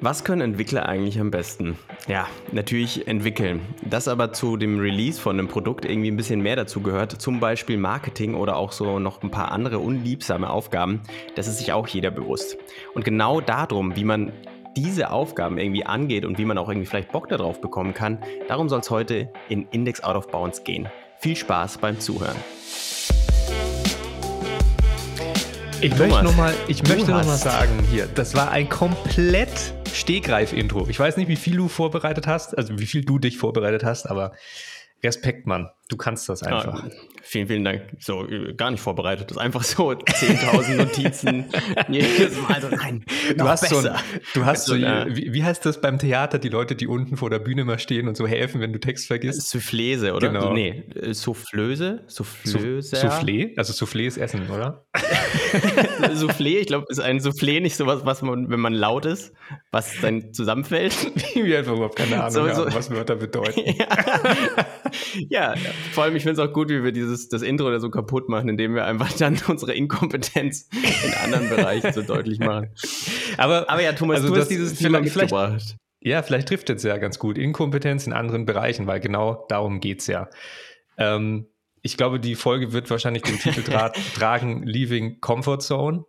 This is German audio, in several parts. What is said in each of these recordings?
Was können Entwickler eigentlich am besten? Ja, natürlich entwickeln. Dass aber zu dem Release von einem Produkt irgendwie ein bisschen mehr dazu gehört, zum Beispiel Marketing oder auch so noch ein paar andere unliebsame Aufgaben, das ist sich auch jeder bewusst. Und genau darum, wie man diese Aufgaben irgendwie angeht und wie man auch irgendwie vielleicht Bock darauf bekommen kann, darum soll es heute in Index Out of Bounds gehen. Viel Spaß beim Zuhören. Ich Thomas, möchte nochmal noch, noch sagen hier, das war ein komplett Stegreif-Intro. Ich weiß nicht, wie viel du vorbereitet hast, also wie viel du dich vorbereitet hast, aber Respekt, Mann. Du kannst das einfach. Ja, vielen, vielen Dank. So, gar nicht vorbereitet. Das ist einfach so 10.000 Notizen. also nein, du hast besser. so, ein, du hast so, wie, wie, heißt das beim Theater, die Leute, die unten vor der Bühne mal stehen und so helfen, wenn du Text vergisst? Soufflese, oder? Genau. Nee, äh, Soufflöse? Soufflöse? Soufflé? Also Soufflé ist Essen, oder? Soufflé, ich glaube, ist ein Soufflé nicht sowas, was man, wenn man laut ist, was dann zusammenfällt. Wir einfach überhaupt keine Ahnung so, so. haben, was Wörter bedeuten. ja ja, vor allem, ich finde es auch gut, wie wir dieses, das Intro da so kaputt machen, indem wir einfach dann unsere Inkompetenz in anderen Bereichen so deutlich machen. Aber, aber ja, Thomas, also du hast dieses Thema mitgebracht. Ja, vielleicht trifft es ja ganz gut. Inkompetenz in anderen Bereichen, weil genau darum geht es ja. Ähm, ich glaube, die Folge wird wahrscheinlich den Titel tra tragen, Leaving Comfort Zone.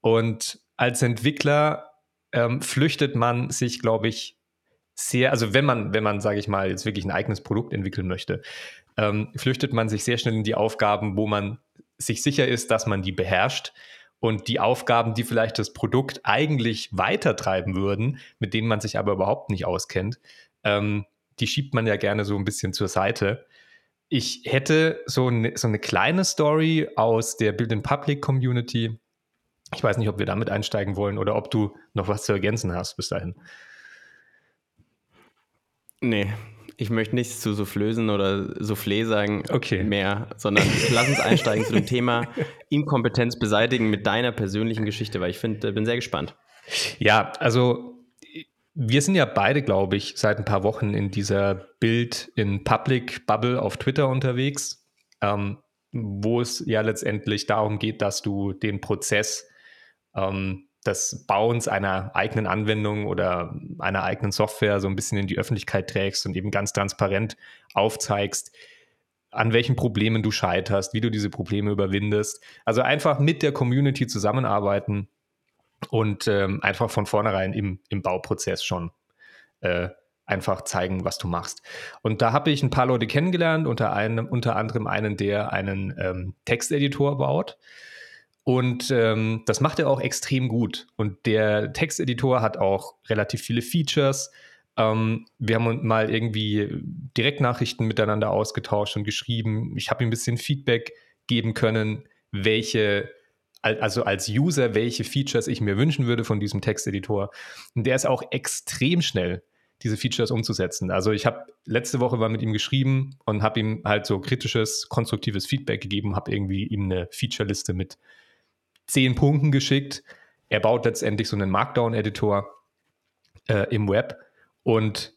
Und als Entwickler ähm, flüchtet man sich, glaube ich, sehr, also wenn man, wenn man, sage ich mal, jetzt wirklich ein eigenes Produkt entwickeln möchte, ähm, flüchtet man sich sehr schnell in die Aufgaben, wo man sich sicher ist, dass man die beherrscht. Und die Aufgaben, die vielleicht das Produkt eigentlich weitertreiben würden, mit denen man sich aber überhaupt nicht auskennt, ähm, die schiebt man ja gerne so ein bisschen zur Seite. Ich hätte so eine, so eine kleine Story aus der Build in Public Community. Ich weiß nicht, ob wir damit einsteigen wollen oder ob du noch was zu ergänzen hast bis dahin. Nee, ich möchte nichts zu Soufflösen oder Soufflé sagen okay. mehr, sondern lass uns einsteigen zu dem Thema Inkompetenz beseitigen mit deiner persönlichen Geschichte, weil ich finde, bin sehr gespannt. Ja, also wir sind ja beide, glaube ich, seit ein paar Wochen in dieser Bild in Public Bubble auf Twitter unterwegs, ähm, wo es ja letztendlich darum geht, dass du den Prozess ähm, des Bauens einer eigenen Anwendung oder einer eigenen Software so ein bisschen in die Öffentlichkeit trägst und eben ganz transparent aufzeigst, an welchen Problemen du scheiterst, wie du diese Probleme überwindest. Also einfach mit der Community zusammenarbeiten und ähm, einfach von vornherein im, im Bauprozess schon äh, einfach zeigen, was du machst. Und da habe ich ein paar Leute kennengelernt, unter, einem, unter anderem einen, der einen ähm, Texteditor baut. Und ähm, das macht er auch extrem gut. Und der Texteditor hat auch relativ viele Features. Ähm, wir haben mal irgendwie Direktnachrichten miteinander ausgetauscht und geschrieben. Ich habe ihm ein bisschen Feedback geben können, welche, also als User, welche Features ich mir wünschen würde von diesem Texteditor. Und der ist auch extrem schnell, diese Features umzusetzen. Also ich habe letzte Woche mal mit ihm geschrieben und habe ihm halt so kritisches, konstruktives Feedback gegeben, habe irgendwie ihm eine Featureliste mit zehn Punkten geschickt. Er baut letztendlich so einen Markdown-Editor äh, im Web und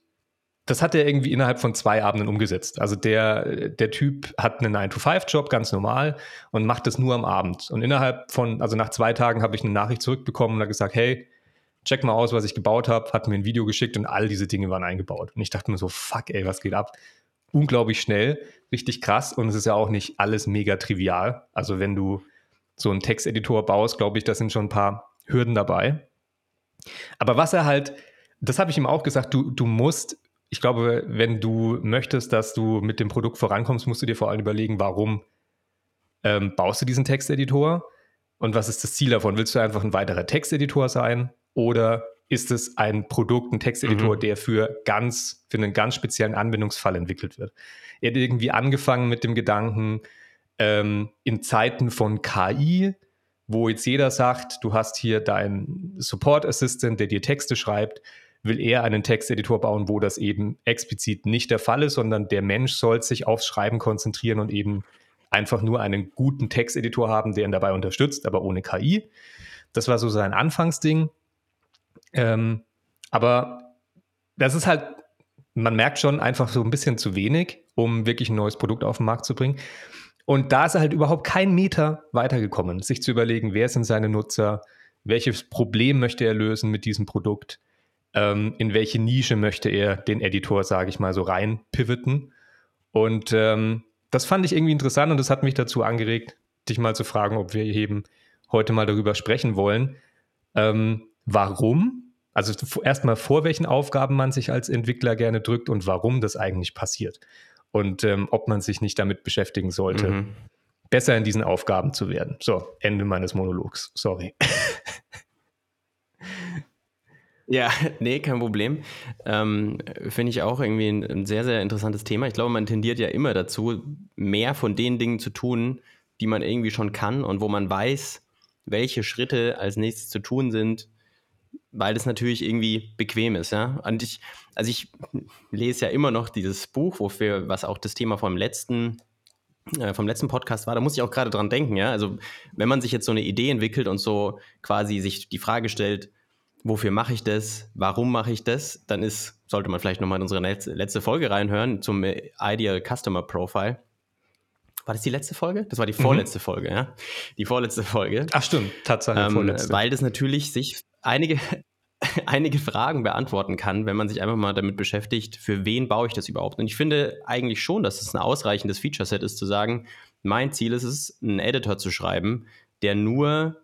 das hat er irgendwie innerhalb von zwei Abenden umgesetzt. Also der, der Typ hat einen 9-to-5-Job, ganz normal, und macht das nur am Abend. Und innerhalb von, also nach zwei Tagen habe ich eine Nachricht zurückbekommen und hat gesagt, hey, check mal aus, was ich gebaut habe, hat mir ein Video geschickt und all diese Dinge waren eingebaut. Und ich dachte mir so, fuck, ey, was geht ab? Unglaublich schnell, richtig krass. Und es ist ja auch nicht alles mega trivial. Also wenn du so einen Texteditor baust, glaube ich, da sind schon ein paar Hürden dabei. Aber was er halt, das habe ich ihm auch gesagt, du, du musst, ich glaube, wenn du möchtest, dass du mit dem Produkt vorankommst, musst du dir vor allem überlegen, warum ähm, baust du diesen Texteditor und was ist das Ziel davon? Willst du einfach ein weiterer Texteditor sein oder ist es ein Produkt, ein Texteditor, mhm. der für ganz, für einen ganz speziellen Anwendungsfall entwickelt wird? Er hat irgendwie angefangen mit dem Gedanken, ähm, in Zeiten von KI, wo jetzt jeder sagt, du hast hier deinen Support Assistant, der dir Texte schreibt, will er einen Texteditor bauen, wo das eben explizit nicht der Fall ist, sondern der Mensch soll sich aufs Schreiben konzentrieren und eben einfach nur einen guten Texteditor haben, der ihn dabei unterstützt, aber ohne KI. Das war so sein Anfangsding. Ähm, aber das ist halt, man merkt schon einfach so ein bisschen zu wenig, um wirklich ein neues Produkt auf den Markt zu bringen. Und da ist er halt überhaupt kein Meter weitergekommen, sich zu überlegen, wer sind seine Nutzer, welches Problem möchte er lösen mit diesem Produkt, ähm, in welche Nische möchte er den Editor, sage ich mal, so rein pivoten. Und ähm, das fand ich irgendwie interessant und das hat mich dazu angeregt, dich mal zu fragen, ob wir eben heute mal darüber sprechen wollen. Ähm, warum? Also erstmal vor welchen Aufgaben man sich als Entwickler gerne drückt und warum das eigentlich passiert. Und ähm, ob man sich nicht damit beschäftigen sollte, mhm. besser in diesen Aufgaben zu werden. So, Ende meines Monologs. Sorry. Ja, nee, kein Problem. Ähm, Finde ich auch irgendwie ein, ein, sehr, sehr interessantes Thema. Ich glaube, man tendiert ja immer dazu, mehr von den Dingen zu tun, die man irgendwie schon kann und wo man weiß, welche Schritte als nächstes zu tun sind, weil das natürlich irgendwie bequem ist, ja. Und ich, also ich lese ja immer noch dieses Buch, wofür, was auch das Thema vom letzten, äh, vom letzten Podcast war, da muss ich auch gerade dran denken, ja. Also wenn man sich jetzt so eine Idee entwickelt und so quasi sich die Frage stellt, wofür mache ich das, warum mache ich das, dann ist, sollte man vielleicht nochmal in unsere letzte Folge reinhören zum Ideal Customer Profile. War das die letzte Folge? Das war die mhm. vorletzte mhm. Folge, ja. Die vorletzte Folge. Ach stimmt, Tatsache ähm, vorletzte. Weil das natürlich sich einige, einige Fragen beantworten kann, wenn man sich einfach mal damit beschäftigt, für wen baue ich das überhaupt. Und ich finde eigentlich schon, dass es ein ausreichendes Feature-Set ist, zu sagen, mein Ziel ist es, einen Editor zu schreiben, der nur,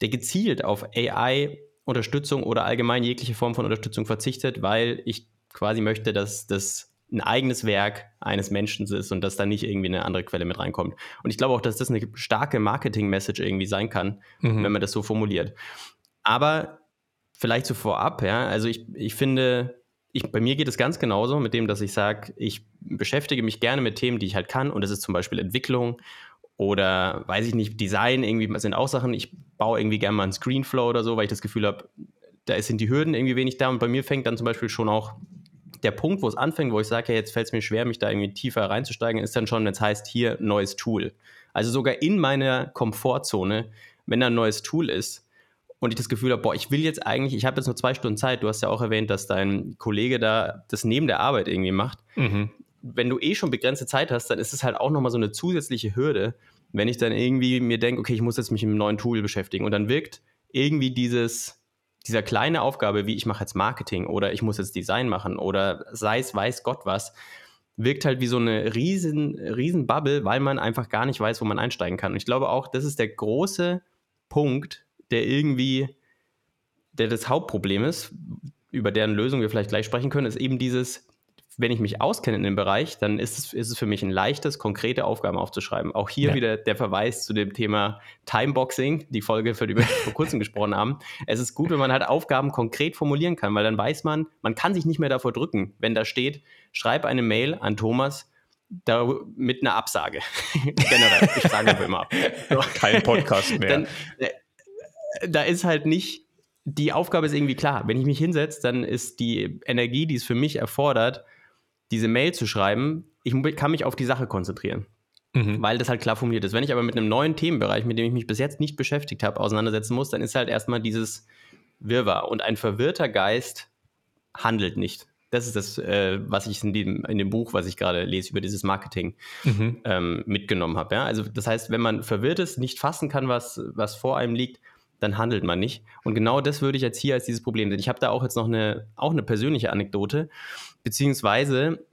der gezielt auf AI Unterstützung oder allgemein jegliche Form von Unterstützung verzichtet, weil ich quasi möchte, dass das ein eigenes Werk eines Menschen ist und dass da nicht irgendwie eine andere Quelle mit reinkommt. Und ich glaube auch, dass das eine starke Marketing-Message irgendwie sein kann, mhm. wenn man das so formuliert. Aber vielleicht so vorab, ja, also ich, ich finde, ich, bei mir geht es ganz genauso mit dem, dass ich sage, ich beschäftige mich gerne mit Themen, die ich halt kann. Und das ist zum Beispiel Entwicklung oder weiß ich nicht, Design irgendwie sind auch Sachen. Ich baue irgendwie gerne mal einen Screenflow oder so, weil ich das Gefühl habe, da sind die Hürden irgendwie wenig da. Und bei mir fängt dann zum Beispiel schon auch der Punkt, wo es anfängt, wo ich sage, ja, jetzt fällt es mir schwer, mich da irgendwie tiefer reinzusteigen, ist dann schon, wenn es heißt, hier neues Tool. Also sogar in meiner Komfortzone, wenn da ein neues Tool ist und ich das Gefühl habe, boah, ich will jetzt eigentlich, ich habe jetzt nur zwei Stunden Zeit, du hast ja auch erwähnt, dass dein Kollege da das neben der Arbeit irgendwie macht. Mhm. Wenn du eh schon begrenzte Zeit hast, dann ist es halt auch nochmal so eine zusätzliche Hürde, wenn ich dann irgendwie mir denke, okay, ich muss jetzt mich mit einem neuen Tool beschäftigen und dann wirkt irgendwie dieses, dieser kleine Aufgabe, wie ich mache jetzt Marketing oder ich muss jetzt Design machen oder sei es weiß Gott was, wirkt halt wie so eine riesen, riesen Bubble, weil man einfach gar nicht weiß, wo man einsteigen kann. Und ich glaube auch, das ist der große Punkt, der irgendwie, der das Hauptproblem ist, über deren Lösung wir vielleicht gleich sprechen können, ist eben dieses, wenn ich mich auskenne in dem Bereich, dann ist es, ist es für mich ein leichtes, konkrete Aufgaben aufzuschreiben. Auch hier ja. wieder der Verweis zu dem Thema Timeboxing, die Folge, für die wir vor kurzem gesprochen haben. Es ist gut, wenn man halt Aufgaben konkret formulieren kann, weil dann weiß man, man kann sich nicht mehr davor drücken, wenn da steht, schreib eine Mail an Thomas da, mit einer Absage. Generell, ich sage immer ab. So. Kein Podcast mehr. Dann, äh, da ist halt nicht, die Aufgabe ist irgendwie klar. Wenn ich mich hinsetze, dann ist die Energie, die es für mich erfordert, diese Mail zu schreiben, ich kann mich auf die Sache konzentrieren. Mhm. Weil das halt klar formuliert ist. Wenn ich aber mit einem neuen Themenbereich, mit dem ich mich bis jetzt nicht beschäftigt habe, auseinandersetzen muss, dann ist halt erstmal dieses Wirrwarr. Und ein verwirrter Geist handelt nicht. Das ist das, äh, was ich in dem, in dem Buch, was ich gerade lese, über dieses Marketing mhm. ähm, mitgenommen habe. Ja? Also, das heißt, wenn man verwirrt ist, nicht fassen kann, was, was vor einem liegt, dann handelt man nicht. Und genau das würde ich jetzt hier als dieses Problem sehen. Ich habe da auch jetzt noch eine, auch eine persönliche Anekdote, beziehungsweise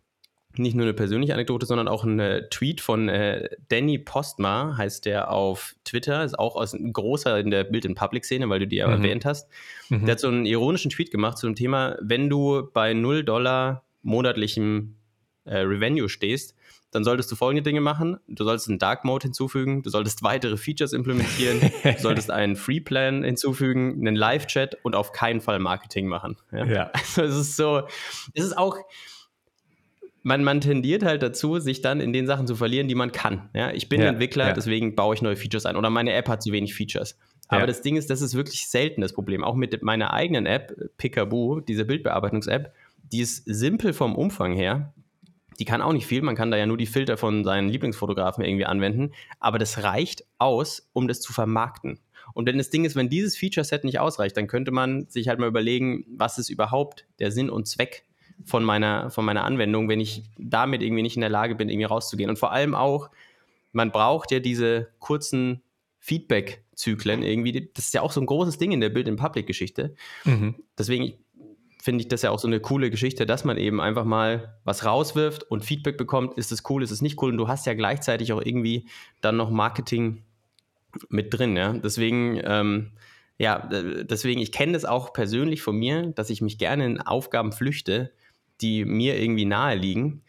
nicht nur eine persönliche Anekdote, sondern auch ein Tweet von äh, Danny Postma, heißt der auf Twitter, ist auch aus, ein großer in der Bild-in-Public-Szene, weil du die ja mhm. erwähnt hast. Mhm. Der hat so einen ironischen Tweet gemacht zu dem Thema, wenn du bei 0 Dollar monatlichem äh, Revenue stehst, dann solltest du folgende Dinge machen. Du solltest einen Dark Mode hinzufügen, du solltest weitere Features implementieren, du solltest einen Free Plan hinzufügen, einen Live-Chat und auf keinen Fall Marketing machen. Ja. ja. Also es ist so, es ist auch, man, man tendiert halt dazu, sich dann in den Sachen zu verlieren, die man kann. Ja, ich bin ja, Entwickler, deswegen baue ich neue Features ein. Oder meine App hat zu wenig Features. Aber das Ding ist, das ist wirklich selten das Problem. Auch mit meiner eigenen App, Picaboo, diese Bildbearbeitungs-App, die ist simpel vom Umfang her, die kann auch nicht viel. Man kann da ja nur die Filter von seinen Lieblingsfotografen irgendwie anwenden. Aber das reicht aus, um das zu vermarkten. Und wenn das Ding ist, wenn dieses Feature-Set nicht ausreicht, dann könnte man sich halt mal überlegen, was ist überhaupt der Sinn und Zweck von meiner, von meiner Anwendung, wenn ich damit irgendwie nicht in der Lage bin, irgendwie rauszugehen. Und vor allem auch, man braucht ja diese kurzen Feedback-Zyklen irgendwie. Das ist ja auch so ein großes Ding in der Build-in-Public-Geschichte. Mhm. Deswegen, finde ich das ja auch so eine coole Geschichte, dass man eben einfach mal was rauswirft und Feedback bekommt, ist es cool, ist es nicht cool und du hast ja gleichzeitig auch irgendwie dann noch Marketing mit drin, ja. Deswegen, ähm, ja, deswegen, ich kenne das auch persönlich von mir, dass ich mich gerne in Aufgaben flüchte, die mir irgendwie nahe liegen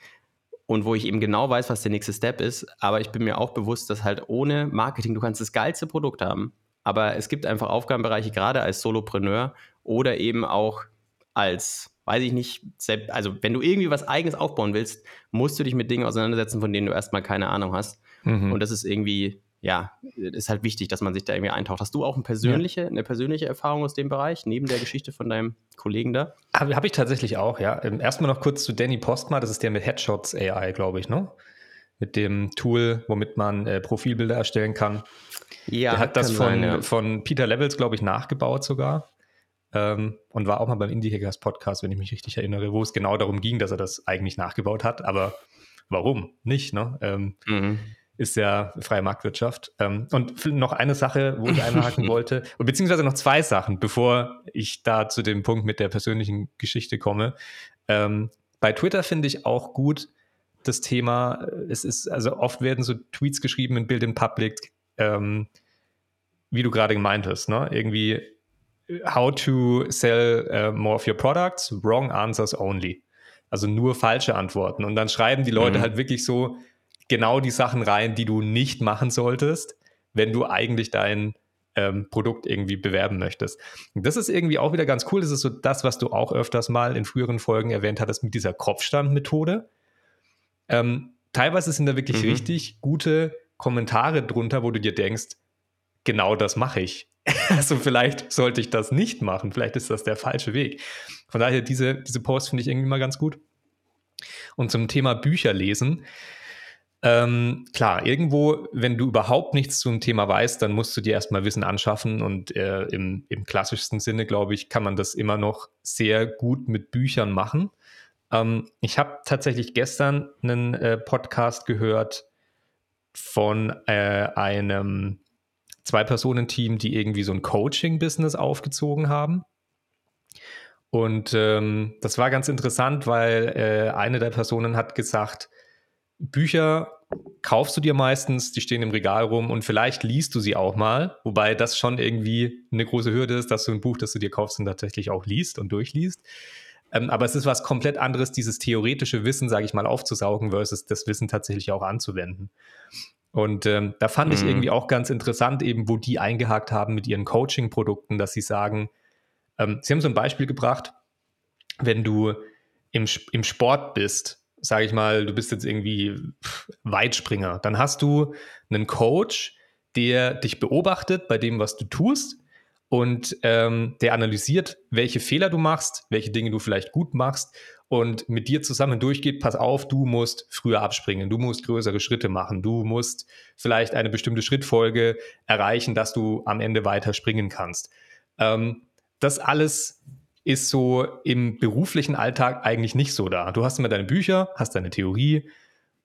und wo ich eben genau weiß, was der nächste Step ist. Aber ich bin mir auch bewusst, dass halt ohne Marketing, du kannst das geilste Produkt haben, aber es gibt einfach Aufgabenbereiche, gerade als Solopreneur oder eben auch als, weiß ich nicht, also wenn du irgendwie was Eigenes aufbauen willst, musst du dich mit Dingen auseinandersetzen, von denen du erstmal keine Ahnung hast. Mhm. Und das ist irgendwie ja, ist halt wichtig, dass man sich da irgendwie eintaucht. Hast du auch eine persönliche, ja. eine persönliche Erfahrung aus dem Bereich, neben der Geschichte von deinem Kollegen da? Habe hab ich tatsächlich auch, ja. Ähm, erstmal noch kurz zu Danny Postma, das ist der mit Headshots AI, glaube ich, ne? Mit dem Tool, womit man äh, Profilbilder erstellen kann. Ja, der hat das von, sein, ja. von Peter Levels, glaube ich, nachgebaut sogar. Ähm, und war auch mal beim Indie Hackers Podcast, wenn ich mich richtig erinnere, wo es genau darum ging, dass er das eigentlich nachgebaut hat. Aber warum nicht? Ne? Ähm, mhm ist ja freie Marktwirtschaft. Ähm, und noch eine Sache, wo ich einhaken wollte, beziehungsweise noch zwei Sachen, bevor ich da zu dem Punkt mit der persönlichen Geschichte komme. Ähm, bei Twitter finde ich auch gut das Thema, es ist, also oft werden so Tweets geschrieben in Bild in Public, ähm, wie du gerade gemeint hast, ne? Irgendwie, how to sell uh, more of your products, wrong answers only. Also nur falsche Antworten. Und dann schreiben die Leute mhm. halt wirklich so, genau die Sachen rein, die du nicht machen solltest, wenn du eigentlich dein ähm, Produkt irgendwie bewerben möchtest. Und das ist irgendwie auch wieder ganz cool. Das ist so das, was du auch öfters mal in früheren Folgen erwähnt hattest mit dieser Kopfstandmethode. Ähm, teilweise sind da wirklich mhm. richtig gute Kommentare drunter, wo du dir denkst, genau das mache ich. also vielleicht sollte ich das nicht machen. Vielleicht ist das der falsche Weg. Von daher, diese, diese Posts finde ich irgendwie mal ganz gut. Und zum Thema Bücher lesen. Ähm, klar, irgendwo, wenn du überhaupt nichts zum Thema weißt, dann musst du dir erstmal Wissen anschaffen und äh, im, im klassischsten Sinne, glaube ich, kann man das immer noch sehr gut mit Büchern machen. Ähm, ich habe tatsächlich gestern einen äh, Podcast gehört von äh, einem Zwei-Personen-Team, die irgendwie so ein Coaching-Business aufgezogen haben. Und ähm, das war ganz interessant, weil äh, eine der Personen hat gesagt, Bücher kaufst du dir meistens, die stehen im Regal rum und vielleicht liest du sie auch mal, wobei das schon irgendwie eine große Hürde ist, dass du ein Buch, das du dir kaufst, dann tatsächlich auch liest und durchliest. Ähm, aber es ist was komplett anderes, dieses theoretische Wissen, sage ich mal, aufzusaugen versus das Wissen tatsächlich auch anzuwenden. Und ähm, da fand mhm. ich irgendwie auch ganz interessant, eben wo die eingehakt haben mit ihren Coaching-Produkten, dass sie sagen, ähm, sie haben so ein Beispiel gebracht, wenn du im, im Sport bist sage ich mal, du bist jetzt irgendwie Weitspringer, dann hast du einen Coach, der dich beobachtet bei dem, was du tust und ähm, der analysiert, welche Fehler du machst, welche Dinge du vielleicht gut machst und mit dir zusammen durchgeht, pass auf, du musst früher abspringen, du musst größere Schritte machen, du musst vielleicht eine bestimmte Schrittfolge erreichen, dass du am Ende weiter springen kannst. Ähm, das alles ist so im beruflichen Alltag eigentlich nicht so da. Du hast immer deine Bücher, hast deine Theorie,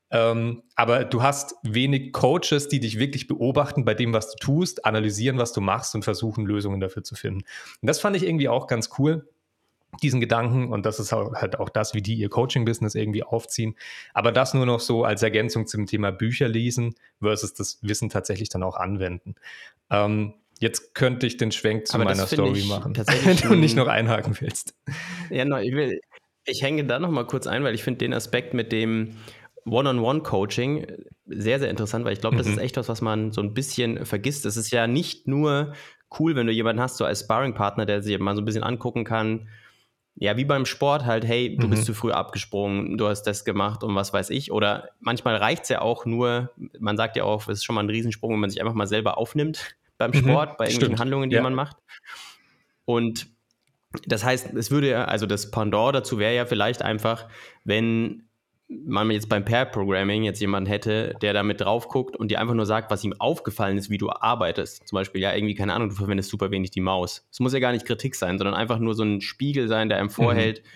ähm, aber du hast wenig Coaches, die dich wirklich beobachten bei dem, was du tust, analysieren, was du machst und versuchen, Lösungen dafür zu finden. Und das fand ich irgendwie auch ganz cool, diesen Gedanken. Und das ist halt auch das, wie die ihr Coaching-Business irgendwie aufziehen. Aber das nur noch so als Ergänzung zum Thema Bücher lesen versus das Wissen tatsächlich dann auch anwenden. Ähm, Jetzt könnte ich den Schwenk zu Aber meiner Story machen, wenn du nicht noch einhaken willst. Ja, no, ich, will, ich hänge da noch mal kurz ein, weil ich finde den Aspekt mit dem One-on-One-Coaching sehr, sehr interessant, weil ich glaube, das mhm. ist echt was, was man so ein bisschen vergisst. Es ist ja nicht nur cool, wenn du jemanden hast, so als Sparring-Partner, der sich mal so ein bisschen angucken kann, ja, wie beim Sport halt, hey, du mhm. bist zu früh abgesprungen, du hast das gemacht und was weiß ich. Oder manchmal reicht es ja auch nur, man sagt ja auch, es ist schon mal ein Riesensprung, wenn man sich einfach mal selber aufnimmt beim mhm, Sport, mhm, bei irgendwelchen stimmt. Handlungen, die ja. man macht. Und das heißt, es würde ja, also das Pendant dazu wäre ja vielleicht einfach, wenn man jetzt beim Pair-Programming jetzt jemanden hätte, der damit drauf guckt und dir einfach nur sagt, was ihm aufgefallen ist, wie du arbeitest. Zum Beispiel, ja, irgendwie, keine Ahnung, du verwendest super wenig die Maus. Es muss ja gar nicht Kritik sein, sondern einfach nur so ein Spiegel sein, der einem mhm. vorhält. Mhm.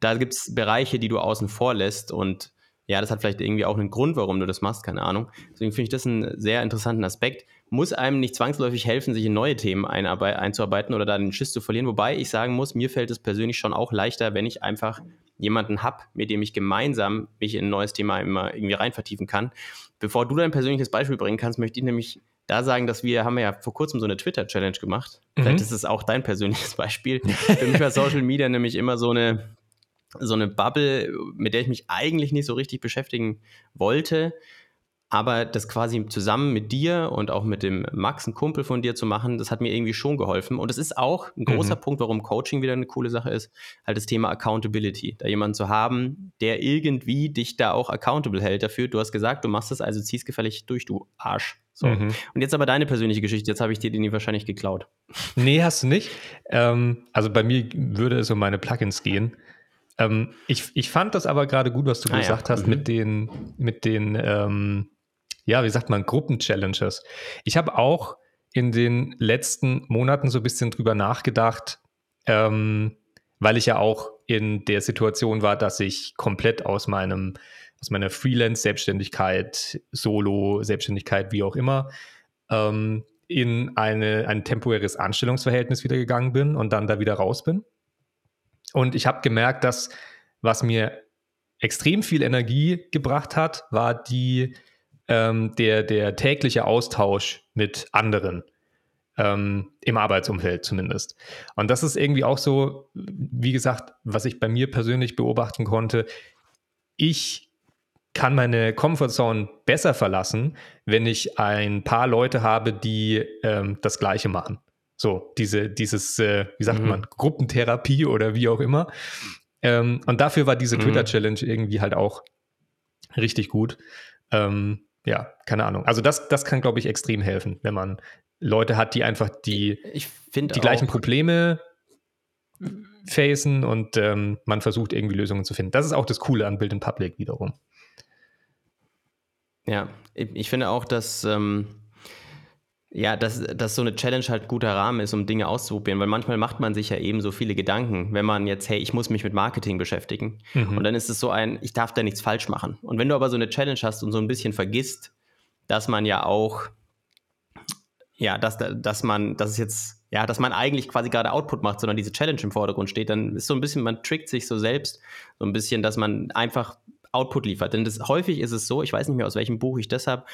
Da gibt es Bereiche, die du außen vor lässt und ja, das hat vielleicht irgendwie auch einen Grund, warum du das machst, keine Ahnung. Deswegen finde ich das einen sehr interessanten Aspekt. Muss einem nicht zwangsläufig helfen, sich in neue Themen einzuarbeiten oder da den Schiss zu verlieren. Wobei ich sagen muss, mir fällt es persönlich schon auch leichter, wenn ich einfach jemanden habe, mit dem ich gemeinsam mich in ein neues Thema immer irgendwie rein vertiefen kann. Bevor du dein persönliches Beispiel bringen kannst, möchte ich nämlich da sagen, dass wir haben ja vor kurzem so eine Twitter-Challenge gemacht. Mhm. Vielleicht ist es auch dein persönliches Beispiel. Für mich war Social Media nämlich immer so eine, so eine Bubble, mit der ich mich eigentlich nicht so richtig beschäftigen wollte. Aber das quasi zusammen mit dir und auch mit dem Max, ein Kumpel von dir zu machen, das hat mir irgendwie schon geholfen. Und es ist auch ein großer mhm. Punkt, warum Coaching wieder eine coole Sache ist, halt das Thema Accountability. Da jemanden zu haben, der irgendwie dich da auch accountable hält dafür. Du hast gesagt, du machst das, also ziehst gefällig durch, du Arsch. So. Mhm. Und jetzt aber deine persönliche Geschichte. Jetzt habe ich dir die wahrscheinlich geklaut. Nee, hast du nicht. Ähm, also bei mir würde es um meine Plugins gehen. Ähm, ich, ich fand das aber gerade gut, was du ah, gesagt ja. hast mhm. mit den, mit den ähm, ja, wie sagt man, Gruppenchallenges. Ich habe auch in den letzten Monaten so ein bisschen drüber nachgedacht, ähm, weil ich ja auch in der Situation war, dass ich komplett aus meinem aus meiner Freelance-Selbstständigkeit, Solo-Selbstständigkeit, wie auch immer, ähm, in eine, ein temporäres Anstellungsverhältnis wieder gegangen bin und dann da wieder raus bin. Und ich habe gemerkt, dass was mir extrem viel Energie gebracht hat, war die ähm, der, der tägliche Austausch mit anderen. Ähm, im Arbeitsumfeld zumindest. Und das ist irgendwie auch so, wie gesagt, was ich bei mir persönlich beobachten konnte. Ich kann meine Comfortzone besser verlassen, wenn ich ein paar Leute habe, die ähm, das Gleiche machen. So, diese, dieses, äh, wie sagt mhm. man, Gruppentherapie oder wie auch immer. Ähm, und dafür war diese mhm. Twitter-Challenge irgendwie halt auch richtig gut. Ähm, ja, keine Ahnung. Also das, das kann, glaube ich, extrem helfen, wenn man Leute hat, die einfach die, die gleichen Probleme facen und ähm, man versucht irgendwie Lösungen zu finden. Das ist auch das Coole an Build in Public wiederum. Ja, ich finde auch, dass ähm, ja, dass, dass so eine Challenge halt guter Rahmen ist, um Dinge auszuprobieren, weil manchmal macht man sich ja eben so viele Gedanken, wenn man jetzt, hey, ich muss mich mit Marketing beschäftigen. Mhm. Und dann ist es so ein, ich darf da nichts falsch machen. Und wenn du aber so eine Challenge hast und so ein bisschen vergisst, dass man ja auch, ja, dass, dass man, dass es jetzt, ja, dass man eigentlich quasi gerade Output macht, sondern diese Challenge im Vordergrund steht, dann ist so ein bisschen, man trickt sich so selbst, so ein bisschen, dass man einfach Output liefert. Denn das, häufig ist es so, ich weiß nicht mehr, aus welchem Buch ich das habe,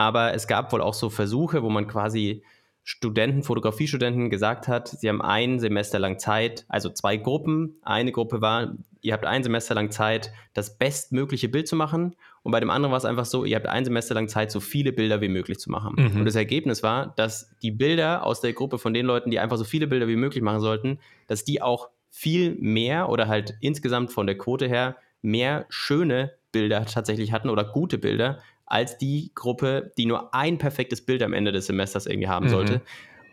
aber es gab wohl auch so Versuche, wo man quasi Studenten, Fotografiestudenten gesagt hat, sie haben ein Semester lang Zeit, also zwei Gruppen. Eine Gruppe war, ihr habt ein Semester lang Zeit, das bestmögliche Bild zu machen. Und bei dem anderen war es einfach so, ihr habt ein Semester lang Zeit, so viele Bilder wie möglich zu machen. Mhm. Und das Ergebnis war, dass die Bilder aus der Gruppe von den Leuten, die einfach so viele Bilder wie möglich machen sollten, dass die auch viel mehr oder halt insgesamt von der Quote her mehr schöne Bilder tatsächlich hatten oder gute Bilder als die Gruppe, die nur ein perfektes Bild am Ende des Semesters irgendwie haben mhm. sollte.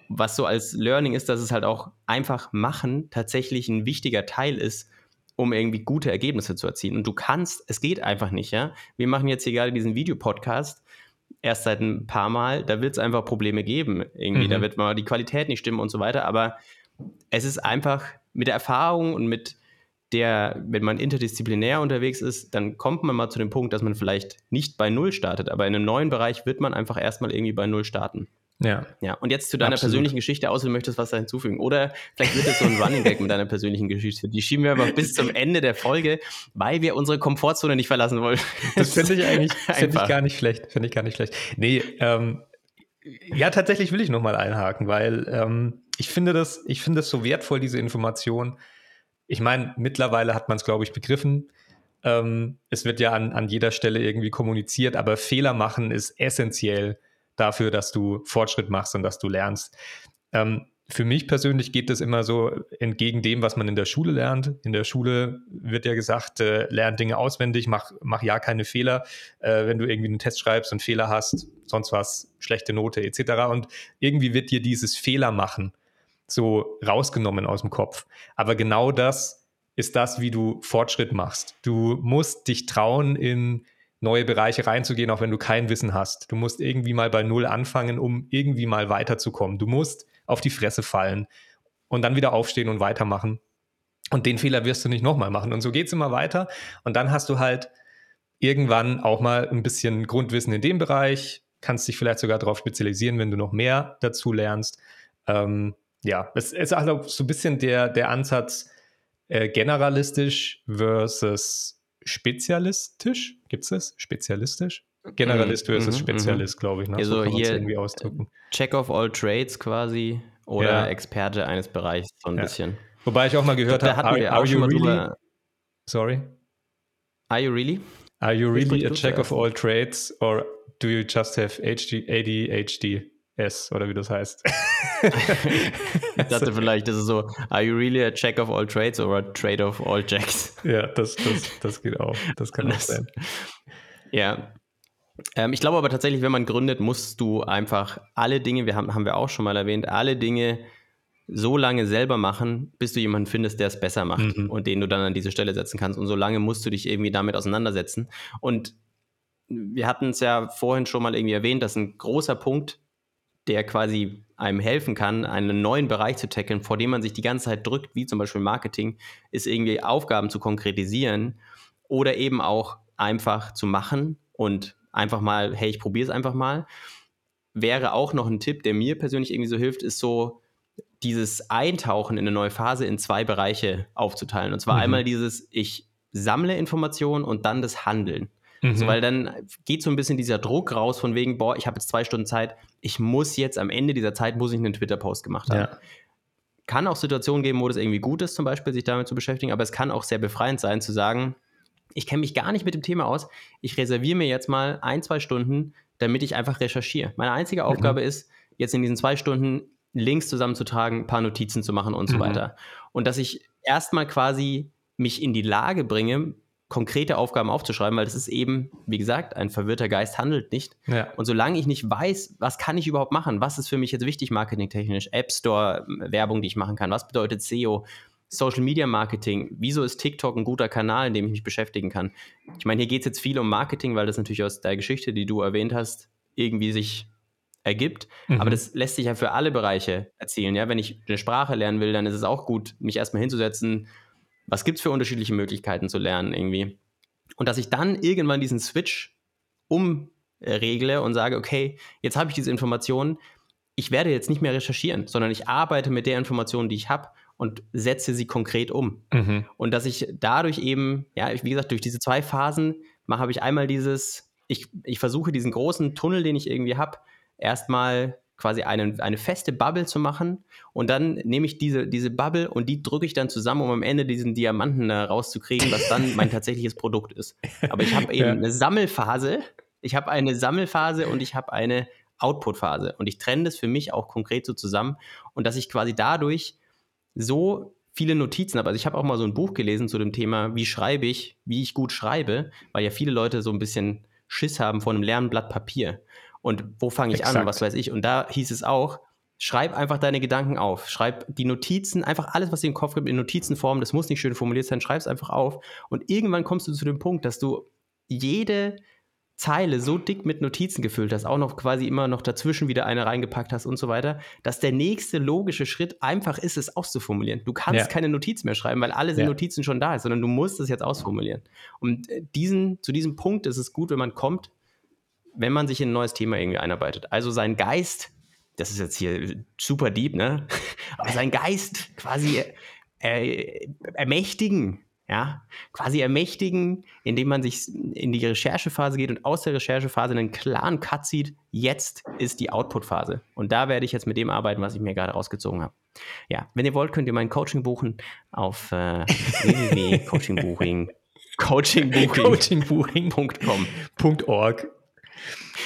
Was so als Learning ist, dass es halt auch einfach machen tatsächlich ein wichtiger Teil ist, um irgendwie gute Ergebnisse zu erzielen. Und du kannst, es geht einfach nicht, ja. Wir machen jetzt hier gerade diesen Videopodcast erst seit ein paar Mal, da wird es einfach Probleme geben. Irgendwie, mhm. da wird mal die Qualität nicht stimmen und so weiter. Aber es ist einfach mit der Erfahrung und mit der, wenn man interdisziplinär unterwegs ist, dann kommt man mal zu dem Punkt, dass man vielleicht nicht bei Null startet, aber in einem neuen Bereich wird man einfach erstmal irgendwie bei Null starten. Ja. Ja. Und jetzt zu deiner Absolut. persönlichen Geschichte, außer du möchtest was da hinzufügen. Oder vielleicht wird es so ein Running Gag mit deiner persönlichen Geschichte. Die schieben wir aber bis zum Ende der Folge, weil wir unsere Komfortzone nicht verlassen wollen. Das finde ich eigentlich find ich gar nicht schlecht. Finde ich gar nicht schlecht. Nee, ähm, ja, tatsächlich will ich nochmal einhaken, weil ähm, ich finde das, ich finde das so wertvoll, diese Information ich meine, mittlerweile hat man es, glaube ich, begriffen. Ähm, es wird ja an, an jeder Stelle irgendwie kommuniziert, aber Fehler machen ist essentiell dafür, dass du Fortschritt machst und dass du lernst. Ähm, für mich persönlich geht das immer so entgegen dem, was man in der Schule lernt. In der Schule wird ja gesagt, äh, lern Dinge auswendig, mach, mach ja keine Fehler. Äh, wenn du irgendwie einen Test schreibst und Fehler hast, sonst was, schlechte Note etc. Und irgendwie wird dir dieses Fehler machen so rausgenommen aus dem Kopf. Aber genau das ist das, wie du Fortschritt machst. Du musst dich trauen, in neue Bereiche reinzugehen, auch wenn du kein Wissen hast. Du musst irgendwie mal bei Null anfangen, um irgendwie mal weiterzukommen. Du musst auf die Fresse fallen und dann wieder aufstehen und weitermachen. Und den Fehler wirst du nicht nochmal machen. Und so geht es immer weiter. Und dann hast du halt irgendwann auch mal ein bisschen Grundwissen in dem Bereich, kannst dich vielleicht sogar darauf spezialisieren, wenn du noch mehr dazu lernst. Ähm, ja, es ist also so ein bisschen der, der Ansatz äh, generalistisch versus spezialistisch. Gibt es das? Spezialistisch? Generalist versus mhm, Spezialist, glaube ich. Ne? Also so hier irgendwie ausdrücken. Check of all trades quasi oder ja. Experte eines Bereichs so ein ja. bisschen. Wobei ich auch mal gehört habe, are, are you really? Sorry. Are you really? Are you really a check of all trades or do you just have HD, ADHD? S oder wie das heißt. ich dachte vielleicht, das ist so, are you really a check of all trades or a trade of all jacks? Ja, das, das, das geht auch. Das kann auch sein. Ja. Ähm, ich glaube aber tatsächlich, wenn man gründet, musst du einfach alle Dinge, wir haben, haben wir auch schon mal erwähnt, alle Dinge so lange selber machen, bis du jemanden findest, der es besser macht mhm. und den du dann an diese Stelle setzen kannst. Und so lange musst du dich irgendwie damit auseinandersetzen. Und wir hatten es ja vorhin schon mal irgendwie erwähnt, dass ein großer Punkt der quasi einem helfen kann, einen neuen Bereich zu tackeln, vor dem man sich die ganze Zeit drückt, wie zum Beispiel Marketing, ist irgendwie Aufgaben zu konkretisieren oder eben auch einfach zu machen und einfach mal, hey, ich probiere es einfach mal. Wäre auch noch ein Tipp, der mir persönlich irgendwie so hilft, ist so dieses Eintauchen in eine neue Phase in zwei Bereiche aufzuteilen. Und zwar mhm. einmal dieses, ich sammle Informationen und dann das Handeln. Mhm. So, weil dann geht so ein bisschen dieser Druck raus von wegen, boah, ich habe jetzt zwei Stunden Zeit, ich muss jetzt am Ende dieser Zeit, muss ich einen Twitter-Post gemacht haben. Ja. Kann auch Situationen geben, wo das irgendwie gut ist, zum Beispiel, sich damit zu beschäftigen, aber es kann auch sehr befreiend sein, zu sagen, ich kenne mich gar nicht mit dem Thema aus, ich reserviere mir jetzt mal ein, zwei Stunden, damit ich einfach recherchiere. Meine einzige. Aufgabe mhm. ist, jetzt in diesen zwei Stunden Links zusammenzutragen, ein paar Notizen zu machen und so mhm. weiter. Und dass ich erstmal quasi mich in die Lage bringe, konkrete Aufgaben aufzuschreiben, weil das ist eben, wie gesagt, ein verwirrter Geist handelt nicht. Ja. Und solange ich nicht weiß, was kann ich überhaupt machen, was ist für mich jetzt wichtig marketingtechnisch, App Store, Werbung, die ich machen kann, was bedeutet SEO, Social Media Marketing, wieso ist TikTok ein guter Kanal, in dem ich mich beschäftigen kann. Ich meine, hier geht es jetzt viel um Marketing, weil das natürlich aus der Geschichte, die du erwähnt hast, irgendwie sich ergibt. Mhm. Aber das lässt sich ja für alle Bereiche erzielen. Ja? Wenn ich eine Sprache lernen will, dann ist es auch gut, mich erstmal hinzusetzen, was gibt es für unterschiedliche Möglichkeiten zu lernen irgendwie. Und dass ich dann irgendwann diesen Switch umregle und sage, okay, jetzt habe ich diese Informationen, ich werde jetzt nicht mehr recherchieren, sondern ich arbeite mit der Information, die ich habe und setze sie konkret um. Mhm. Und dass ich dadurch eben, ja, wie gesagt, durch diese zwei Phasen habe ich einmal dieses, ich, ich versuche diesen großen Tunnel, den ich irgendwie habe, erstmal quasi einen, eine feste Bubble zu machen und dann nehme ich diese, diese Bubble und die drücke ich dann zusammen, um am Ende diesen Diamanten da rauszukriegen, was dann mein tatsächliches Produkt ist. Aber ich habe eben ja. eine Sammelphase, ich habe eine Sammelphase und ich habe eine Output-Phase und ich trenne das für mich auch konkret so zusammen und dass ich quasi dadurch so viele Notizen habe. Also ich habe auch mal so ein Buch gelesen zu dem Thema, wie schreibe ich, wie ich gut schreibe, weil ja viele Leute so ein bisschen Schiss haben vor einem leeren Blatt Papier. Und wo fange ich Exakt. an, was weiß ich. Und da hieß es auch, schreib einfach deine Gedanken auf. Schreib die Notizen, einfach alles, was dir im Kopf gibt, in Notizenform. Das muss nicht schön formuliert sein, schreib es einfach auf. Und irgendwann kommst du zu dem Punkt, dass du jede Zeile so dick mit Notizen gefüllt hast, auch noch quasi immer noch dazwischen wieder eine reingepackt hast und so weiter, dass der nächste logische Schritt einfach ist, es auszuformulieren. Du kannst ja. keine Notiz mehr schreiben, weil alle ja. Notizen schon da sind, sondern du musst es jetzt ausformulieren. Und äh, diesen, zu diesem Punkt ist es gut, wenn man kommt, wenn man sich in ein neues Thema irgendwie einarbeitet. Also sein Geist, das ist jetzt hier super deep, ne? Aber sein Geist quasi äh, ermächtigen, ja, quasi ermächtigen, indem man sich in die Recherchephase geht und aus der Recherchephase einen klaren Cut sieht, jetzt ist die Output-Phase. Und da werde ich jetzt mit dem arbeiten, was ich mir gerade rausgezogen habe. Ja, wenn ihr wollt, könnt ihr mein Coaching buchen auf äh, www.coachingbuching coachingbuching.com. .org.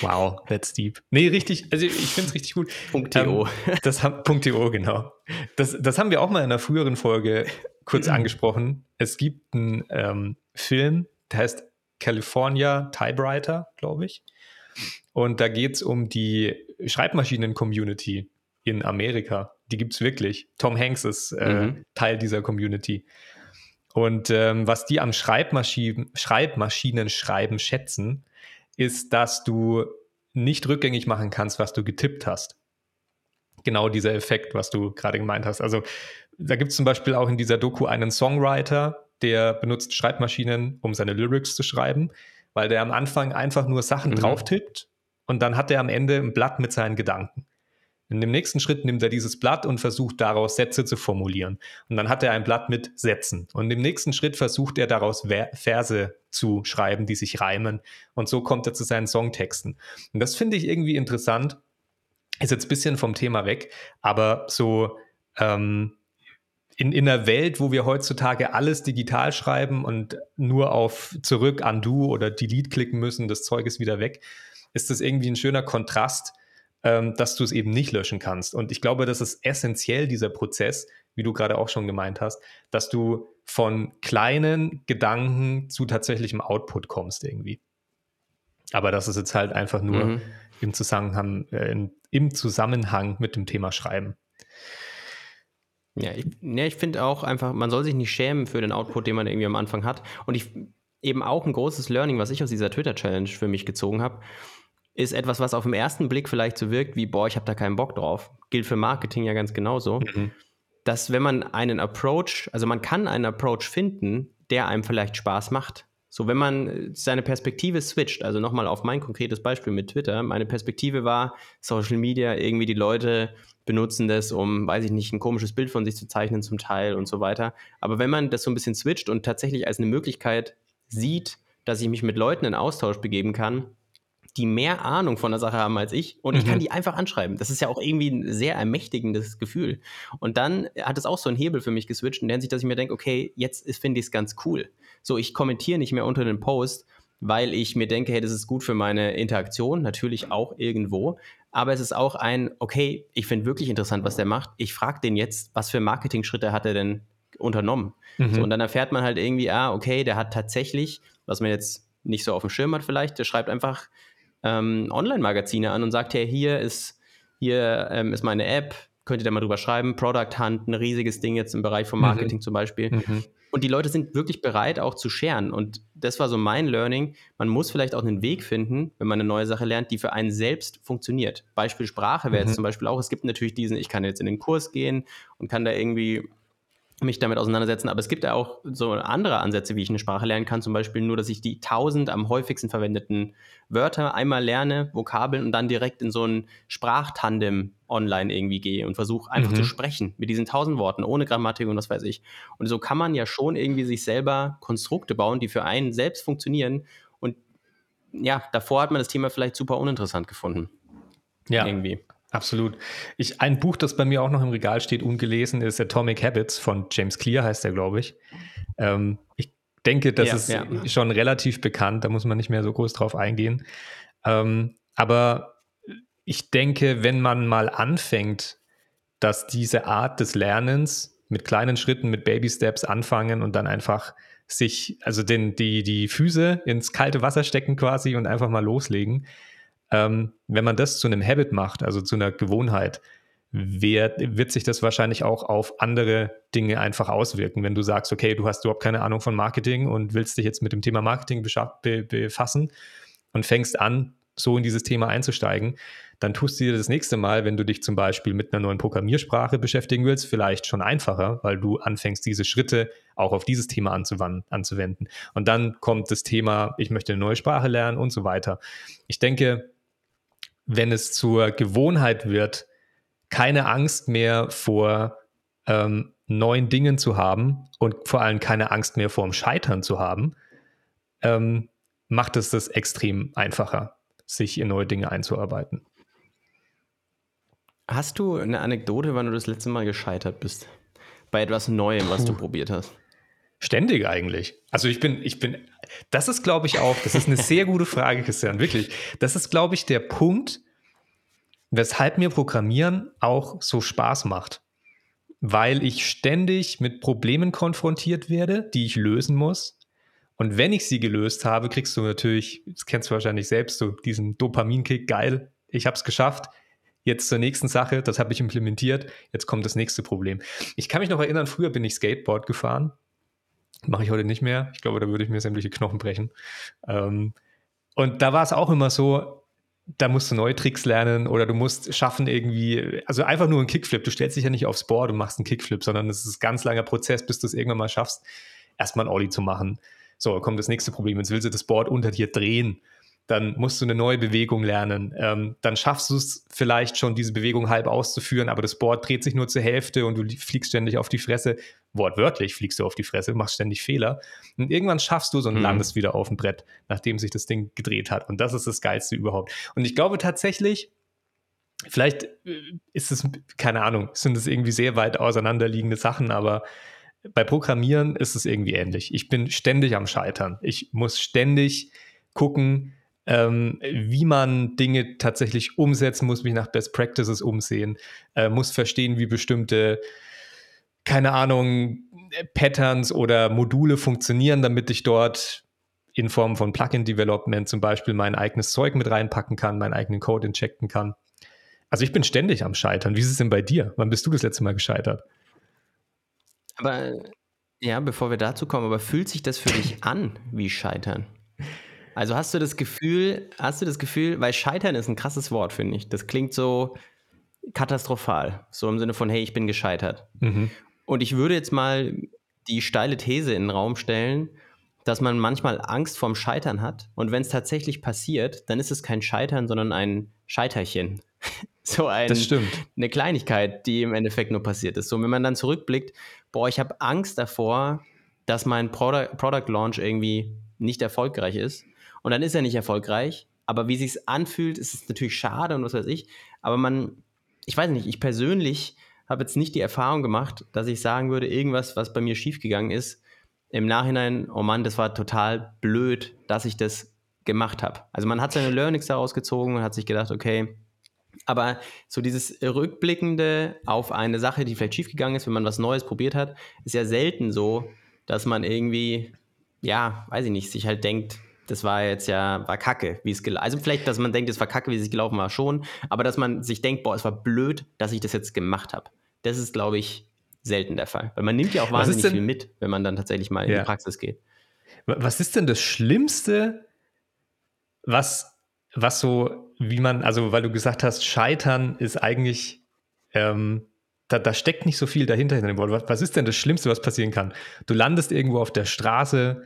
Wow, that's deep. Nee, richtig, also ich finde es richtig gut. .to. Ähm, das .to, genau. Das, das haben wir auch mal in einer früheren Folge kurz mhm. angesprochen. Es gibt einen ähm, Film, der heißt California Typewriter, glaube ich. Und da geht es um die Schreibmaschinen-Community in Amerika. Die gibt es wirklich. Tom Hanks ist äh, mhm. Teil dieser Community. Und ähm, was die am Schreibmaschinen, Schreibmaschinen schreiben schätzen, ist, dass du nicht rückgängig machen kannst, was du getippt hast. Genau dieser Effekt, was du gerade gemeint hast. Also da gibt es zum Beispiel auch in dieser Doku einen Songwriter, der benutzt Schreibmaschinen, um seine Lyrics zu schreiben, weil der am Anfang einfach nur Sachen mhm. drauf tippt und dann hat er am Ende ein Blatt mit seinen Gedanken. In dem nächsten Schritt nimmt er dieses Blatt und versucht daraus Sätze zu formulieren. Und dann hat er ein Blatt mit Sätzen. Und im nächsten Schritt versucht er daraus Verse zu schreiben, die sich reimen. Und so kommt er zu seinen Songtexten. Und das finde ich irgendwie interessant. Ist jetzt ein bisschen vom Thema weg, aber so ähm, in, in einer Welt, wo wir heutzutage alles digital schreiben und nur auf zurück, undo oder delete klicken müssen, das Zeug ist wieder weg, ist das irgendwie ein schöner Kontrast ähm, dass du es eben nicht löschen kannst. Und ich glaube, das ist essentiell, dieser Prozess, wie du gerade auch schon gemeint hast, dass du von kleinen Gedanken zu tatsächlichem Output kommst irgendwie. Aber das ist jetzt halt einfach nur mhm. im, Zusammenhang, äh, in, im Zusammenhang mit dem Thema Schreiben. Ja, ich, ja, ich finde auch einfach, man soll sich nicht schämen für den Output, den man irgendwie am Anfang hat. Und ich eben auch ein großes Learning, was ich aus dieser Twitter-Challenge für mich gezogen habe, ist etwas, was auf den ersten Blick vielleicht so wirkt wie, boah, ich habe da keinen Bock drauf. Gilt für Marketing ja ganz genauso. Mhm. Dass wenn man einen Approach, also man kann einen Approach finden, der einem vielleicht Spaß macht. So, wenn man seine Perspektive switcht, also nochmal auf mein konkretes Beispiel mit Twitter, meine Perspektive war, Social Media, irgendwie die Leute benutzen das, um, weiß ich nicht, ein komisches Bild von sich zu zeichnen zum Teil und so weiter. Aber wenn man das so ein bisschen switcht und tatsächlich als eine Möglichkeit sieht, dass ich mich mit Leuten in Austausch begeben kann, die mehr Ahnung von der Sache haben als ich und ich kann mhm. die einfach anschreiben. Das ist ja auch irgendwie ein sehr ermächtigendes Gefühl. Und dann hat es auch so einen Hebel für mich geswitcht in der Hinsicht, dass ich mir denke, okay, jetzt finde ich es ganz cool. So, ich kommentiere nicht mehr unter den Post, weil ich mir denke, hey, das ist gut für meine Interaktion, natürlich auch irgendwo. Aber es ist auch ein, okay, ich finde wirklich interessant, was der macht. Ich frage den jetzt, was für Marketing-Schritte hat er denn unternommen? Mhm. So, und dann erfährt man halt irgendwie, ah, okay, der hat tatsächlich, was man jetzt nicht so auf dem Schirm hat vielleicht, der schreibt einfach ähm, Online-Magazine an und sagt, hey, hier ist, hier ähm, ist meine App, könnt ihr da mal drüber schreiben, Product Hunt, ein riesiges Ding jetzt im Bereich von mhm. Marketing mhm. zum Beispiel. Mhm. Und die Leute sind wirklich bereit, auch zu scheren. Und das war so mein Learning. Man muss vielleicht auch einen Weg finden, wenn man eine neue Sache lernt, die für einen selbst funktioniert. Beispiel Sprache wäre mhm. jetzt zum Beispiel auch, es gibt natürlich diesen, ich kann jetzt in den Kurs gehen und kann da irgendwie mich damit auseinandersetzen. Aber es gibt ja auch so andere Ansätze, wie ich eine Sprache lernen kann. Zum Beispiel nur, dass ich die tausend am häufigsten verwendeten Wörter einmal lerne, Vokabeln und dann direkt in so ein Sprachtandem online irgendwie gehe und versuche einfach mhm. zu sprechen mit diesen tausend Worten, ohne Grammatik und was weiß ich. Und so kann man ja schon irgendwie sich selber Konstrukte bauen, die für einen selbst funktionieren. Und ja, davor hat man das Thema vielleicht super uninteressant gefunden. Ja. Irgendwie. Absolut. Ich, ein Buch, das bei mir auch noch im Regal steht, ungelesen, ist Atomic Habits von James Clear, heißt er, glaube ich. Ähm, ich denke, das ja, ist ja. schon relativ bekannt, da muss man nicht mehr so groß drauf eingehen. Ähm, aber ich denke, wenn man mal anfängt, dass diese Art des Lernens mit kleinen Schritten, mit Baby Steps anfangen und dann einfach sich, also den, die, die Füße ins kalte Wasser stecken quasi und einfach mal loslegen, ähm, wenn man das zu einem Habit macht, also zu einer Gewohnheit, wird, wird sich das wahrscheinlich auch auf andere Dinge einfach auswirken. Wenn du sagst, okay, du hast überhaupt keine Ahnung von Marketing und willst dich jetzt mit dem Thema Marketing be befassen und fängst an, so in dieses Thema einzusteigen, dann tust du dir das nächste Mal, wenn du dich zum Beispiel mit einer neuen Programmiersprache beschäftigen willst, vielleicht schon einfacher, weil du anfängst, diese Schritte auch auf dieses Thema anzuwenden. Und dann kommt das Thema, ich möchte eine neue Sprache lernen und so weiter. Ich denke, wenn es zur Gewohnheit wird, keine Angst mehr vor ähm, neuen Dingen zu haben und vor allem keine Angst mehr vor dem Scheitern zu haben, ähm, macht es das extrem einfacher, sich in neue Dinge einzuarbeiten. Hast du eine Anekdote, wann du das letzte Mal gescheitert bist? Bei etwas Neuem, was Puh. du probiert hast? Ständig eigentlich. Also ich bin, ich bin, das ist, glaube ich, auch, das ist eine sehr gute Frage, Christian, wirklich. Das ist, glaube ich, der Punkt, weshalb mir Programmieren auch so Spaß macht. Weil ich ständig mit Problemen konfrontiert werde, die ich lösen muss. Und wenn ich sie gelöst habe, kriegst du natürlich, das kennst du wahrscheinlich selbst, so diesen Dopaminkick, geil, ich habe es geschafft. Jetzt zur nächsten Sache, das habe ich implementiert, jetzt kommt das nächste Problem. Ich kann mich noch erinnern, früher bin ich Skateboard gefahren Mache ich heute nicht mehr. Ich glaube, da würde ich mir sämtliche Knochen brechen. Ähm, und da war es auch immer so, da musst du neue Tricks lernen oder du musst schaffen irgendwie, also einfach nur ein Kickflip. Du stellst dich ja nicht aufs Board und machst einen Kickflip, sondern es ist ein ganz langer Prozess, bis du es irgendwann mal schaffst, erstmal ein Ollie zu machen. So, kommt das nächste Problem. Jetzt willst du das Board unter dir drehen. Dann musst du eine neue Bewegung lernen. Ähm, dann schaffst du es vielleicht schon, diese Bewegung halb auszuführen, aber das Board dreht sich nur zur Hälfte und du fliegst ständig auf die Fresse. Wortwörtlich fliegst du auf die Fresse, machst ständig Fehler. Und irgendwann schaffst du es und mhm. landest wieder auf dem Brett, nachdem sich das Ding gedreht hat. Und das ist das Geilste überhaupt. Und ich glaube tatsächlich, vielleicht äh, ist es, keine Ahnung, sind es irgendwie sehr weit auseinanderliegende Sachen, aber bei Programmieren ist es irgendwie ähnlich. Ich bin ständig am Scheitern. Ich muss ständig gucken, ähm, wie man Dinge tatsächlich umsetzt, muss mich nach Best Practices umsehen, äh, muss verstehen, wie bestimmte, keine Ahnung, Patterns oder Module funktionieren, damit ich dort in Form von Plugin-Development zum Beispiel mein eigenes Zeug mit reinpacken kann, meinen eigenen Code injecten kann. Also ich bin ständig am Scheitern. Wie ist es denn bei dir? Wann bist du das letzte Mal gescheitert? Aber ja, bevor wir dazu kommen, aber fühlt sich das für dich an wie Scheitern? Also hast du das Gefühl, hast du das Gefühl, weil Scheitern ist ein krasses Wort, finde ich. Das klingt so katastrophal, so im Sinne von, hey, ich bin gescheitert. Mhm. Und ich würde jetzt mal die steile These in den Raum stellen, dass man manchmal Angst vorm Scheitern hat. Und wenn es tatsächlich passiert, dann ist es kein Scheitern, sondern ein Scheiterchen. so ein, eine Kleinigkeit, die im Endeffekt nur passiert ist. So, wenn man dann zurückblickt, boah, ich habe Angst davor, dass mein Product, Product Launch irgendwie nicht erfolgreich ist. Und dann ist er nicht erfolgreich. Aber wie sich anfühlt, ist es natürlich schade und was weiß ich. Aber man, ich weiß nicht, ich persönlich habe jetzt nicht die Erfahrung gemacht, dass ich sagen würde, irgendwas, was bei mir schiefgegangen ist, im Nachhinein, oh Mann, das war total blöd, dass ich das gemacht habe. Also man hat seine Learnings daraus gezogen und hat sich gedacht, okay, aber so dieses Rückblickende auf eine Sache, die vielleicht schiefgegangen ist, wenn man was Neues probiert hat, ist ja selten so, dass man irgendwie, ja, weiß ich nicht, sich halt denkt, das war jetzt ja, war kacke, wie es gelaufen Also vielleicht, dass man denkt, es war kacke, wie es gelaufen war, schon, aber dass man sich denkt, boah, es war blöd, dass ich das jetzt gemacht habe. Das ist, glaube ich, selten der Fall. Weil man nimmt ja auch wahnsinnig viel mit, wenn man dann tatsächlich mal in ja. die Praxis geht. Was ist denn das Schlimmste, was, was so, wie man, also weil du gesagt hast, Scheitern ist eigentlich, ähm, da, da, steckt nicht so viel dahinter in dem Wort. Was, was ist denn das Schlimmste, was passieren kann? Du landest irgendwo auf der Straße,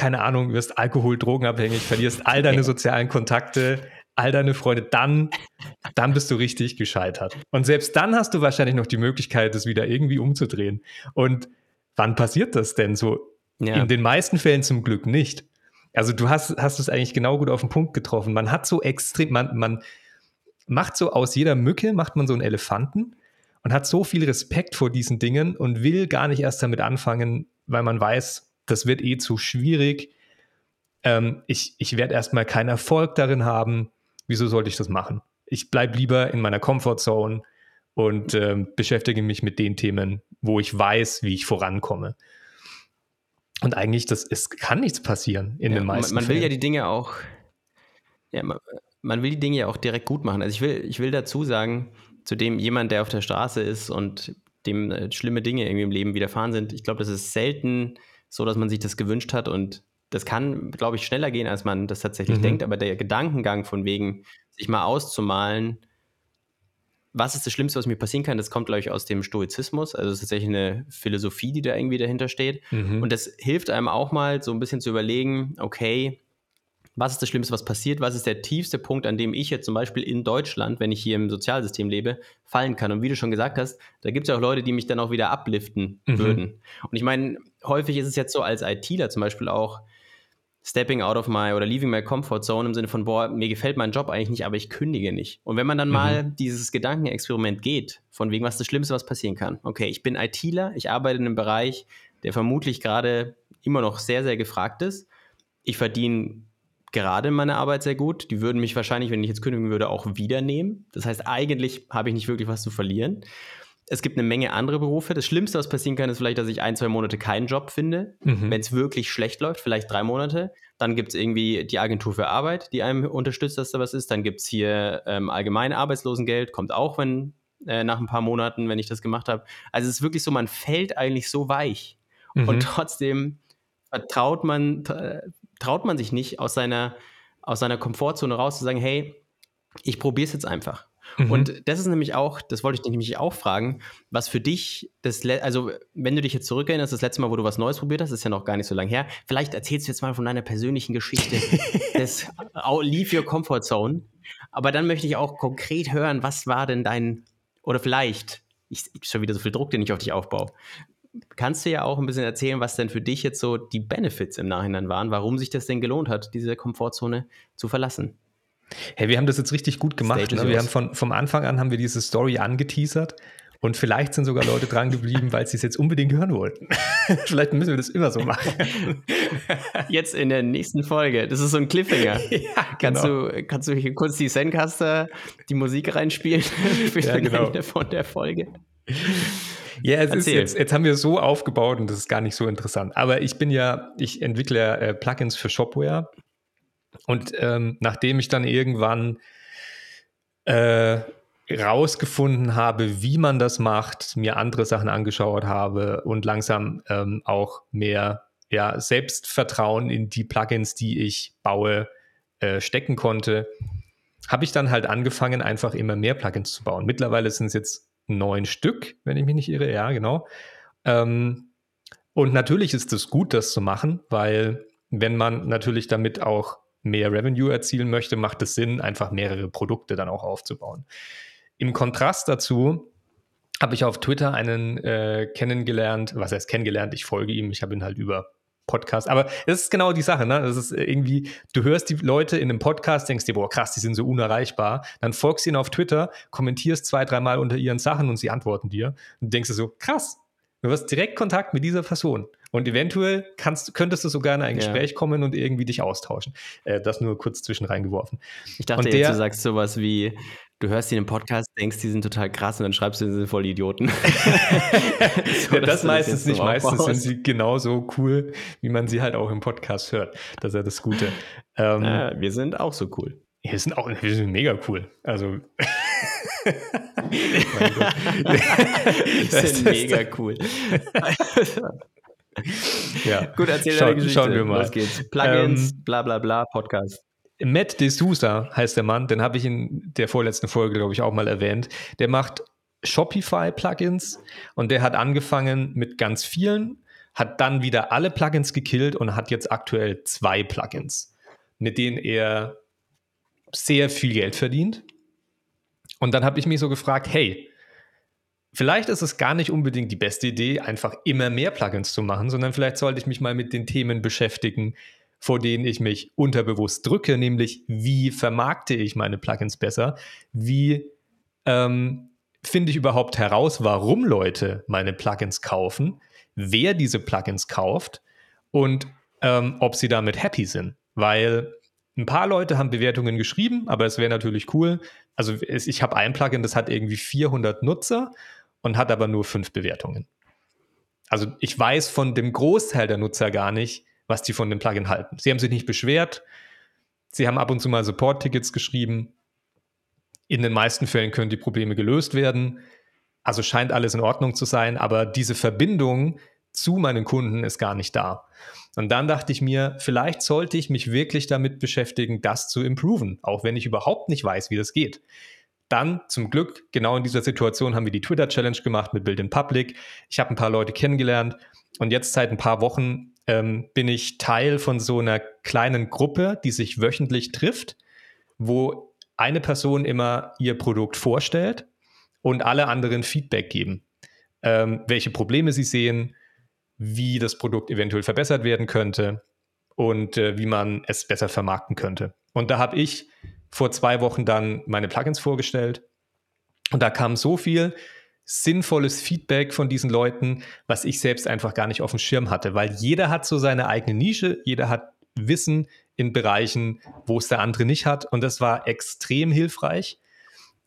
keine Ahnung, wirst Alkohol, Drogenabhängig, verlierst all deine sozialen Kontakte, all deine Freunde, dann, dann bist du richtig gescheitert. Und selbst dann hast du wahrscheinlich noch die Möglichkeit, das wieder irgendwie umzudrehen. Und wann passiert das denn so? Ja. In den meisten Fällen zum Glück nicht. Also du hast, hast es eigentlich genau gut auf den Punkt getroffen. Man hat so extrem, man, man macht so aus jeder Mücke, macht man so einen Elefanten und hat so viel Respekt vor diesen Dingen und will gar nicht erst damit anfangen, weil man weiß, das wird eh zu schwierig. Ähm, ich ich werde erstmal keinen Erfolg darin haben. Wieso sollte ich das machen? Ich bleibe lieber in meiner Comfortzone und ähm, beschäftige mich mit den Themen, wo ich weiß, wie ich vorankomme. Und eigentlich, das, es kann nichts passieren in ja, den meisten Man, man will ja die Dinge auch, ja, man, man, will die Dinge ja auch direkt gut machen. Also ich will, ich will dazu sagen, zu dem jemand, der auf der Straße ist und dem äh, schlimme Dinge irgendwie im Leben widerfahren sind, ich glaube, das ist selten so, dass man sich das gewünscht hat und das kann, glaube ich, schneller gehen, als man das tatsächlich mhm. denkt. Aber der Gedankengang von wegen, sich mal auszumalen, was ist das Schlimmste, was mir passieren kann, das kommt, glaube ich, aus dem Stoizismus. Also es ist tatsächlich eine Philosophie, die da irgendwie dahinter steht. Mhm. Und das hilft einem auch mal so ein bisschen zu überlegen, okay, was ist das Schlimmste, was passiert? Was ist der tiefste Punkt, an dem ich jetzt zum Beispiel in Deutschland, wenn ich hier im Sozialsystem lebe, fallen kann? Und wie du schon gesagt hast, da gibt es ja auch Leute, die mich dann auch wieder abliften mhm. würden. Und ich meine, häufig ist es jetzt so als ITler zum Beispiel auch, stepping out of my oder leaving my comfort zone im Sinne von, boah, mir gefällt mein Job eigentlich nicht, aber ich kündige nicht. Und wenn man dann mhm. mal dieses Gedankenexperiment geht, von wegen, was das Schlimmste, was passieren kann. Okay, ich bin ITler, ich arbeite in einem Bereich, der vermutlich gerade immer noch sehr, sehr gefragt ist. Ich verdiene gerade in meiner Arbeit sehr gut. Die würden mich wahrscheinlich, wenn ich jetzt kündigen würde, auch wieder nehmen. Das heißt, eigentlich habe ich nicht wirklich was zu verlieren es gibt eine Menge andere Berufe. Das Schlimmste, was passieren kann, ist vielleicht, dass ich ein, zwei Monate keinen Job finde, mhm. wenn es wirklich schlecht läuft, vielleicht drei Monate. Dann gibt es irgendwie die Agentur für Arbeit, die einem unterstützt, dass da was ist. Dann gibt es hier ähm, allgemeine Arbeitslosengeld, kommt auch, wenn äh, nach ein paar Monaten, wenn ich das gemacht habe. Also es ist wirklich so, man fällt eigentlich so weich. Mhm. Und trotzdem vertraut man, traut man sich nicht aus seiner, aus seiner Komfortzone raus zu sagen, hey, ich probiere es jetzt einfach. Mhm. Und das ist nämlich auch, das wollte ich dich nämlich auch fragen, was für dich das, also wenn du dich jetzt zurückerinnerst, das letzte Mal, wo du was Neues probiert hast, ist ja noch gar nicht so lange her. Vielleicht erzählst du jetzt mal von deiner persönlichen Geschichte des Leave Your Comfort Zone. Aber dann möchte ich auch konkret hören, was war denn dein, oder vielleicht, ich, ich schon wieder so viel Druck, den ich auf dich aufbaue. Kannst du ja auch ein bisschen erzählen, was denn für dich jetzt so die Benefits im Nachhinein waren, warum sich das denn gelohnt hat, diese Komfortzone zu verlassen? Hey, wir haben das jetzt richtig gut gemacht. Ne? Wir haben von, vom Anfang an haben wir diese Story angeteasert und vielleicht sind sogar Leute dran geblieben, weil sie es jetzt unbedingt hören wollten. vielleicht müssen wir das immer so machen. Jetzt in der nächsten Folge. Das ist so ein Cliffhanger. ja, kannst, genau. du, kannst du hier kurz die Zencaster, die Musik reinspielen für ja, genau. Ende von der Folge? Ja, es ist jetzt, jetzt haben wir so aufgebaut und das ist gar nicht so interessant. Aber ich bin ja, ich entwickle äh, Plugins für Shopware und ähm, nachdem ich dann irgendwann äh, rausgefunden habe, wie man das macht, mir andere Sachen angeschaut habe und langsam ähm, auch mehr ja, Selbstvertrauen in die Plugins, die ich baue, äh, stecken konnte, habe ich dann halt angefangen, einfach immer mehr Plugins zu bauen. Mittlerweile sind es jetzt neun Stück, wenn ich mich nicht irre, ja, genau. Ähm, und natürlich ist es gut, das zu machen, weil wenn man natürlich damit auch mehr Revenue erzielen möchte, macht es Sinn, einfach mehrere Produkte dann auch aufzubauen. Im Kontrast dazu habe ich auf Twitter einen äh, kennengelernt, was heißt kennengelernt, ich folge ihm, ich habe ihn halt über Podcast. Aber das ist genau die Sache, ne? Das ist irgendwie, du hörst die Leute in einem Podcast, denkst dir, boah, krass, die sind so unerreichbar. Dann folgst du ihnen auf Twitter, kommentierst zwei, dreimal unter ihren Sachen und sie antworten dir. Und denkst du so, krass, du hast direkt Kontakt mit dieser Person. Und eventuell kannst, könntest du sogar in ein Gespräch ja. kommen und irgendwie dich austauschen. Äh, das nur kurz zwischen reingeworfen. Ich dachte und jetzt, du sagst sowas wie, du hörst die im Podcast, denkst, die sind total krass und dann schreibst du, die sind voll Idioten. so, ja, das meistens nicht. Meistens sind sie genauso cool, wie man sie halt auch im Podcast hört. Das ist ja das Gute. Ähm, ja, wir sind auch so cool. Wir sind auch wir sind mega cool. Also. wir sind mega cool. Ja. Gut, erzähl Schau, deine Geschichte. Schauen wir mal. Was geht's? Plugins, ähm, bla bla bla, Podcast. Matt D'Souza heißt der Mann, den habe ich in der vorletzten Folge, glaube ich, auch mal erwähnt. Der macht Shopify-Plugins und der hat angefangen mit ganz vielen, hat dann wieder alle Plugins gekillt und hat jetzt aktuell zwei Plugins, mit denen er sehr viel Geld verdient. Und dann habe ich mich so gefragt, hey, Vielleicht ist es gar nicht unbedingt die beste Idee, einfach immer mehr Plugins zu machen, sondern vielleicht sollte ich mich mal mit den Themen beschäftigen, vor denen ich mich unterbewusst drücke, nämlich wie vermarkte ich meine Plugins besser, wie ähm, finde ich überhaupt heraus, warum Leute meine Plugins kaufen, wer diese Plugins kauft und ähm, ob sie damit happy sind. Weil ein paar Leute haben Bewertungen geschrieben, aber es wäre natürlich cool. Also ich habe ein Plugin, das hat irgendwie 400 Nutzer und hat aber nur fünf Bewertungen. Also ich weiß von dem Großteil der Nutzer gar nicht, was die von dem Plugin halten. Sie haben sich nicht beschwert, sie haben ab und zu mal Support-Tickets geschrieben. In den meisten Fällen können die Probleme gelöst werden. Also scheint alles in Ordnung zu sein, aber diese Verbindung zu meinen Kunden ist gar nicht da. Und dann dachte ich mir, vielleicht sollte ich mich wirklich damit beschäftigen, das zu improven, auch wenn ich überhaupt nicht weiß, wie das geht. Dann zum Glück, genau in dieser Situation, haben wir die Twitter-Challenge gemacht mit Build in Public. Ich habe ein paar Leute kennengelernt und jetzt seit ein paar Wochen ähm, bin ich Teil von so einer kleinen Gruppe, die sich wöchentlich trifft, wo eine Person immer ihr Produkt vorstellt und alle anderen Feedback geben, ähm, welche Probleme sie sehen, wie das Produkt eventuell verbessert werden könnte und äh, wie man es besser vermarkten könnte. Und da habe ich vor zwei Wochen dann meine Plugins vorgestellt. Und da kam so viel sinnvolles Feedback von diesen Leuten, was ich selbst einfach gar nicht auf dem Schirm hatte, weil jeder hat so seine eigene Nische, jeder hat Wissen in Bereichen, wo es der andere nicht hat. Und das war extrem hilfreich.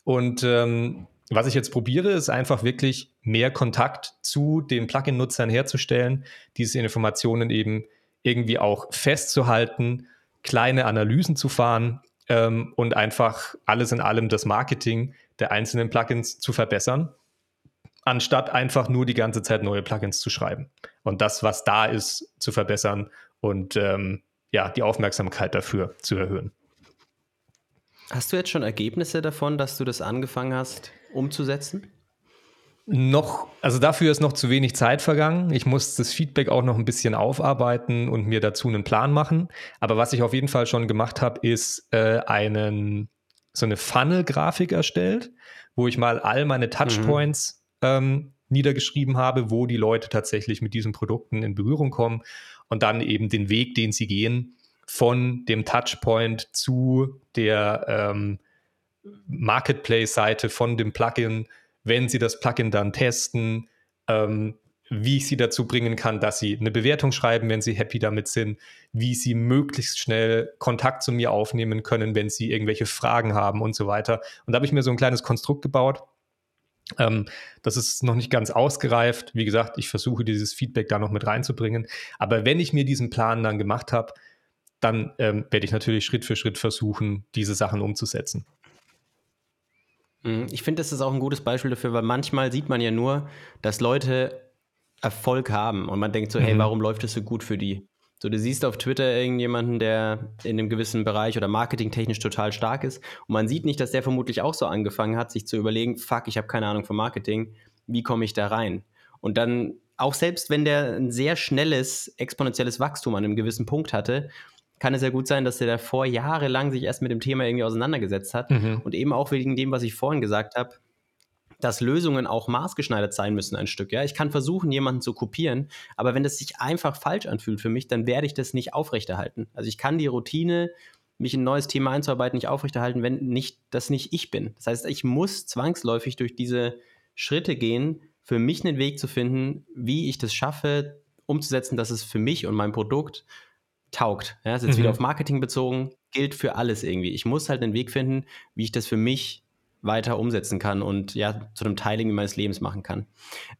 Und ähm, was ich jetzt probiere, ist einfach wirklich mehr Kontakt zu den Plugin-Nutzern herzustellen, diese Informationen eben irgendwie auch festzuhalten, kleine Analysen zu fahren ähm, und einfach alles in allem das Marketing der einzelnen Plugins zu verbessern, anstatt einfach nur die ganze Zeit neue Plugins zu schreiben. Und das, was da ist, zu verbessern und ähm, ja, die Aufmerksamkeit dafür zu erhöhen. Hast du jetzt schon Ergebnisse davon, dass du das angefangen hast umzusetzen? Noch, also dafür ist noch zu wenig Zeit vergangen. Ich muss das Feedback auch noch ein bisschen aufarbeiten und mir dazu einen Plan machen. Aber was ich auf jeden Fall schon gemacht habe, ist äh, einen, so eine Funnel-Grafik erstellt, wo ich mal all meine Touchpoints mhm. ähm, niedergeschrieben habe, wo die Leute tatsächlich mit diesen Produkten in Berührung kommen und dann eben den Weg, den sie gehen, von dem Touchpoint zu der ähm, Marketplace-Seite von dem Plugin wenn sie das Plugin dann testen, ähm, wie ich sie dazu bringen kann, dass sie eine Bewertung schreiben, wenn sie happy damit sind, wie sie möglichst schnell Kontakt zu mir aufnehmen können, wenn sie irgendwelche Fragen haben und so weiter. Und da habe ich mir so ein kleines Konstrukt gebaut. Ähm, das ist noch nicht ganz ausgereift. Wie gesagt, ich versuche dieses Feedback da noch mit reinzubringen. Aber wenn ich mir diesen Plan dann gemacht habe, dann ähm, werde ich natürlich Schritt für Schritt versuchen, diese Sachen umzusetzen. Mhm. Ich finde, das ist auch ein gutes Beispiel dafür, weil manchmal sieht man ja nur, dass Leute Erfolg haben und man denkt so, mhm. hey, warum läuft das so gut für die? So, du siehst auf Twitter irgendjemanden, der in einem gewissen Bereich oder marketingtechnisch total stark ist und man sieht nicht, dass der vermutlich auch so angefangen hat, sich zu überlegen, fuck, ich habe keine Ahnung von Marketing, wie komme ich da rein? Und dann, auch selbst wenn der ein sehr schnelles, exponentielles Wachstum an einem gewissen Punkt hatte, kann es ja gut sein, dass der davor jahrelang sich erst mit dem Thema irgendwie auseinandergesetzt hat. Mhm. Und eben auch wegen dem, was ich vorhin gesagt habe, dass Lösungen auch maßgeschneidert sein müssen, ein Stück. Ja, ich kann versuchen, jemanden zu kopieren, aber wenn das sich einfach falsch anfühlt für mich, dann werde ich das nicht aufrechterhalten. Also ich kann die Routine, mich in ein neues Thema einzuarbeiten, nicht aufrechterhalten, wenn nicht das nicht ich bin. Das heißt, ich muss zwangsläufig durch diese Schritte gehen, für mich einen Weg zu finden, wie ich das schaffe, umzusetzen, dass es für mich und mein Produkt taugt. Ja, ist jetzt mhm. wieder auf Marketing bezogen, gilt für alles irgendwie. Ich muss halt einen Weg finden, wie ich das für mich weiter umsetzen kann und ja, zu einem Teil meines Lebens machen kann.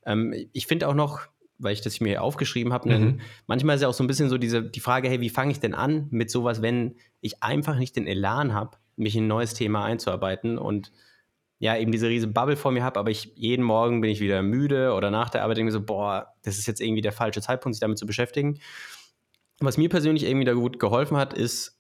Ähm, ich finde auch noch, weil ich das mir aufgeschrieben habe, mhm. manchmal ist ja auch so ein bisschen so diese, die Frage, hey, wie fange ich denn an mit sowas, wenn ich einfach nicht den Elan habe, mich in ein neues Thema einzuarbeiten und ja, eben diese riesige Bubble vor mir habe, aber ich jeden Morgen bin ich wieder müde oder nach der Arbeit denke mir so, boah, das ist jetzt irgendwie der falsche Zeitpunkt, sich damit zu beschäftigen. Was mir persönlich irgendwie da gut geholfen hat, ist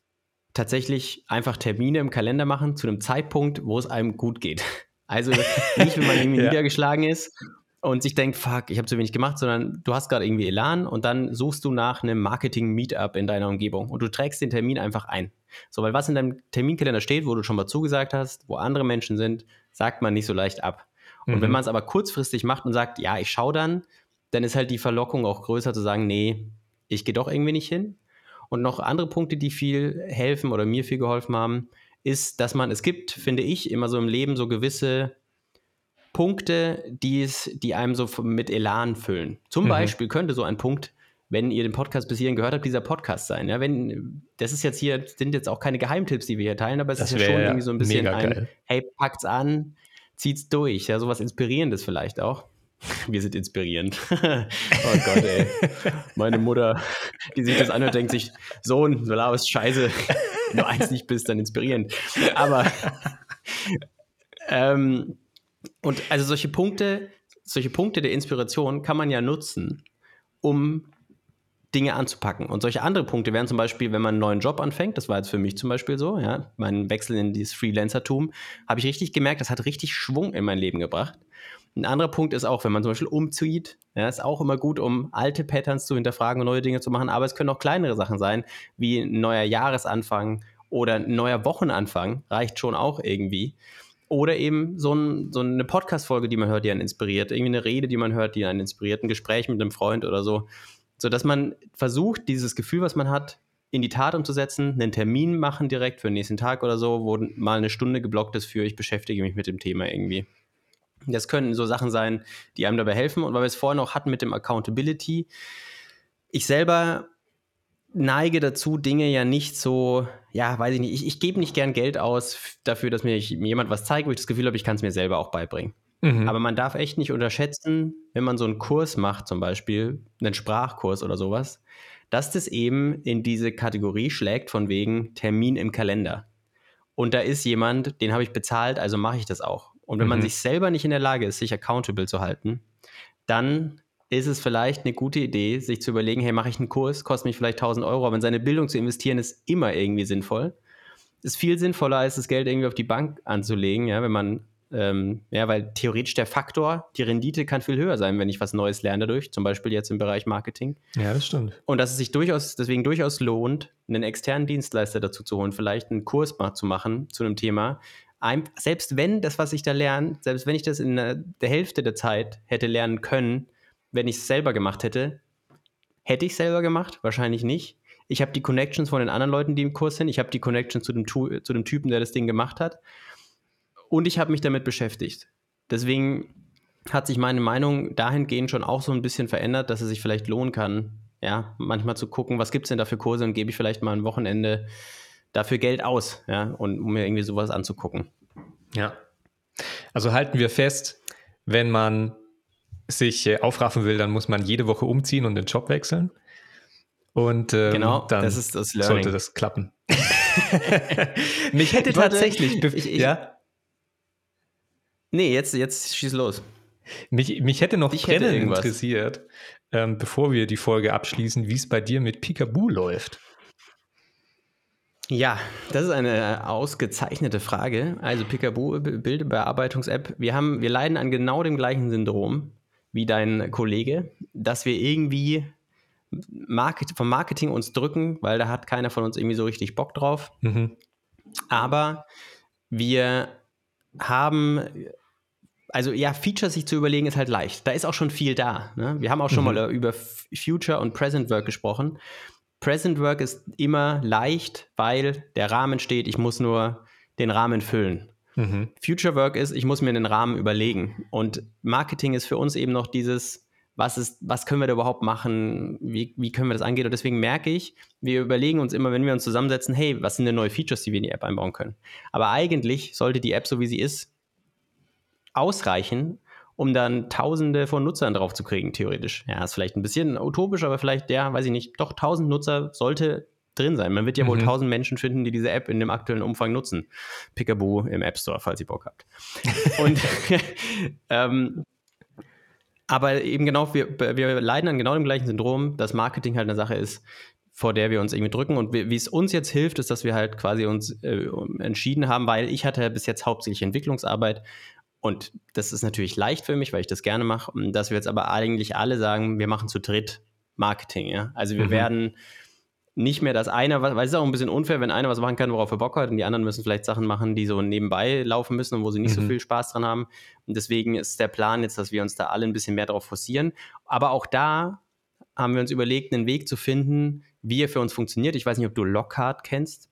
tatsächlich einfach Termine im Kalender machen zu einem Zeitpunkt, wo es einem gut geht. Also nicht, wenn man irgendwie ja. niedergeschlagen ist und sich denkt, fuck, ich habe zu wenig gemacht, sondern du hast gerade irgendwie Elan und dann suchst du nach einem Marketing-Meetup in deiner Umgebung und du trägst den Termin einfach ein. So, weil was in deinem Terminkalender steht, wo du schon mal zugesagt hast, wo andere Menschen sind, sagt man nicht so leicht ab. Und mhm. wenn man es aber kurzfristig macht und sagt, ja, ich schaue dann, dann ist halt die Verlockung auch größer zu sagen, nee, ich gehe doch irgendwie nicht hin. Und noch andere Punkte, die viel helfen oder mir viel geholfen haben, ist, dass man, es gibt, finde ich, immer so im Leben so gewisse Punkte, die, es, die einem so mit Elan füllen. Zum mhm. Beispiel könnte so ein Punkt, wenn ihr den Podcast bis hierhin gehört habt, dieser Podcast sein. Ja, wenn, das ist jetzt hier, sind jetzt auch keine Geheimtipps, die wir hier teilen, aber es das ist ja schon irgendwie so ein bisschen ein, hey, packt's an, zieht's durch, ja, sowas Inspirierendes vielleicht auch. Wir sind inspirierend. oh Gott, ey. Meine Mutter, die sich das anhört, denkt sich, Sohn, du laberst Scheiße. Wenn du eins nicht bist, dann inspirierend. Aber ähm, und also solche Punkte, solche Punkte der Inspiration kann man ja nutzen, um Dinge anzupacken. Und solche andere Punkte wären zum Beispiel, wenn man einen neuen Job anfängt, das war jetzt für mich zum Beispiel so, ja, mein Wechsel in dieses Freelancertum, habe ich richtig gemerkt, das hat richtig Schwung in mein Leben gebracht. Ein anderer Punkt ist auch, wenn man zum Beispiel umzieht, ja, ist auch immer gut, um alte Patterns zu hinterfragen und neue Dinge zu machen, aber es können auch kleinere Sachen sein, wie ein neuer Jahresanfang oder ein neuer Wochenanfang, reicht schon auch irgendwie. Oder eben so, ein, so eine Podcast-Folge, die man hört, die einen inspiriert, irgendwie eine Rede, die man hört, die einen inspiriert, ein Gespräch mit einem Freund oder so. Sodass man versucht, dieses Gefühl, was man hat, in die Tat umzusetzen, einen Termin machen direkt für den nächsten Tag oder so, wo mal eine Stunde geblockt ist für, ich beschäftige mich mit dem Thema irgendwie. Das können so Sachen sein, die einem dabei helfen. Und weil wir es vorhin auch hatten mit dem Accountability, ich selber neige dazu, Dinge ja nicht so, ja, weiß ich nicht, ich, ich gebe nicht gern Geld aus dafür, dass mir jemand was zeigt, wo ich das Gefühl habe, ich kann es mir selber auch beibringen. Mhm. Aber man darf echt nicht unterschätzen, wenn man so einen Kurs macht, zum Beispiel, einen Sprachkurs oder sowas, dass das eben in diese Kategorie schlägt von wegen Termin im Kalender. Und da ist jemand, den habe ich bezahlt, also mache ich das auch. Und wenn mhm. man sich selber nicht in der Lage ist, sich accountable zu halten, dann ist es vielleicht eine gute Idee, sich zu überlegen, hey, mache ich einen Kurs, kostet mich vielleicht 1000 Euro, aber in seine Bildung zu investieren ist immer irgendwie sinnvoll. es viel sinnvoller ist, das Geld irgendwie auf die Bank anzulegen, ja, wenn man ähm, ja, weil theoretisch der Faktor, die Rendite kann viel höher sein, wenn ich was Neues lerne dadurch, zum Beispiel jetzt im Bereich Marketing. Ja, das stimmt. Und dass es sich durchaus, deswegen durchaus lohnt, einen externen Dienstleister dazu zu holen, vielleicht einen Kurs mal zu machen zu einem Thema. Ein, selbst wenn das, was ich da lerne, selbst wenn ich das in der Hälfte der Zeit hätte lernen können, wenn ich es selber gemacht hätte, hätte ich selber gemacht? Wahrscheinlich nicht. Ich habe die Connections von den anderen Leuten, die im Kurs sind. Ich habe die Connections zu dem, zu dem Typen, der das Ding gemacht hat und ich habe mich damit beschäftigt. Deswegen hat sich meine Meinung dahingehend schon auch so ein bisschen verändert, dass es sich vielleicht lohnen kann, ja, manchmal zu gucken, was gibt es denn da für Kurse und gebe ich vielleicht mal ein Wochenende dafür Geld aus, ja, und um mir irgendwie sowas anzugucken. Ja. Also halten wir fest, wenn man sich äh, aufraffen will, dann muss man jede Woche umziehen und den Job wechseln. Und ähm, genau, dann das ist das sollte das klappen. Mich hätte tatsächlich, ich, ich, ja? Nee, jetzt, jetzt schieß los. Mich, mich hätte noch ich brennend interessiert, ähm, bevor wir die Folge abschließen, wie es bei dir mit Picaboo läuft. Ja, das ist eine ausgezeichnete Frage. Also Picaboo, Bildbearbeitungs-App. Wir, wir leiden an genau dem gleichen Syndrom wie dein Kollege, dass wir irgendwie Market, vom Marketing uns drücken, weil da hat keiner von uns irgendwie so richtig Bock drauf. Mhm. Aber wir haben also ja, Features sich zu überlegen ist halt leicht. Da ist auch schon viel da. Ne? Wir haben auch schon mhm. mal über Future und Present Work gesprochen. Present Work ist immer leicht, weil der Rahmen steht, ich muss nur den Rahmen füllen. Mhm. Future Work ist, ich muss mir den Rahmen überlegen. Und Marketing ist für uns eben noch dieses, was, ist, was können wir da überhaupt machen, wie, wie können wir das angehen. Und deswegen merke ich, wir überlegen uns immer, wenn wir uns zusammensetzen, hey, was sind denn neue Features, die wir in die App einbauen können. Aber eigentlich sollte die App, so wie sie ist, ausreichen, um dann Tausende von Nutzern drauf zu kriegen, theoretisch. Ja, ist vielleicht ein bisschen utopisch, aber vielleicht, ja, weiß ich nicht, doch 1000 Nutzer sollte drin sein. Man wird ja mhm. wohl 1000 Menschen finden, die diese App in dem aktuellen Umfang nutzen. Pickaboo im App Store, falls ihr Bock habt. Und ähm, aber eben genau, wir, wir leiden an genau dem gleichen Syndrom, dass Marketing halt eine Sache ist, vor der wir uns irgendwie drücken. Und wie, wie es uns jetzt hilft, ist, dass wir halt quasi uns äh, entschieden haben, weil ich hatte bis jetzt hauptsächlich Entwicklungsarbeit und das ist natürlich leicht für mich, weil ich das gerne mache, dass wir jetzt aber eigentlich alle sagen, wir machen zu dritt Marketing. Ja? Also wir mhm. werden nicht mehr das eine, weil es ist auch ein bisschen unfair, wenn einer was machen kann, worauf er Bock hat, und die anderen müssen vielleicht Sachen machen, die so nebenbei laufen müssen und wo sie nicht mhm. so viel Spaß dran haben. Und deswegen ist der Plan jetzt, dass wir uns da alle ein bisschen mehr darauf forcieren. Aber auch da haben wir uns überlegt, einen Weg zu finden, wie er für uns funktioniert. Ich weiß nicht, ob du Lockhart kennst.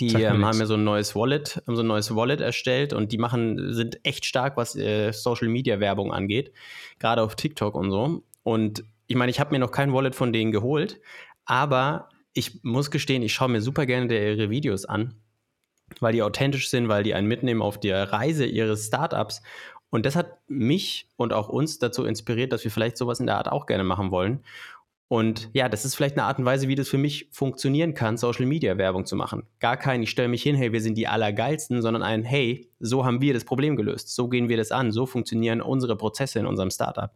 Die ähm, haben ja so ein neues Wallet, haben so ein neues Wallet erstellt und die machen, sind echt stark, was äh, Social Media Werbung angeht, gerade auf TikTok und so. Und ich meine, ich habe mir noch kein Wallet von denen geholt, aber ich muss gestehen, ich schaue mir super gerne ihre Videos an, weil die authentisch sind, weil die einen mitnehmen auf der Reise ihres Startups. Und das hat mich und auch uns dazu inspiriert, dass wir vielleicht sowas in der Art auch gerne machen wollen. Und ja, das ist vielleicht eine Art und Weise, wie das für mich funktionieren kann, Social Media Werbung zu machen. Gar kein, ich stelle mich hin, hey, wir sind die Allergeilsten, sondern ein, hey, so haben wir das Problem gelöst, so gehen wir das an, so funktionieren unsere Prozesse in unserem Startup.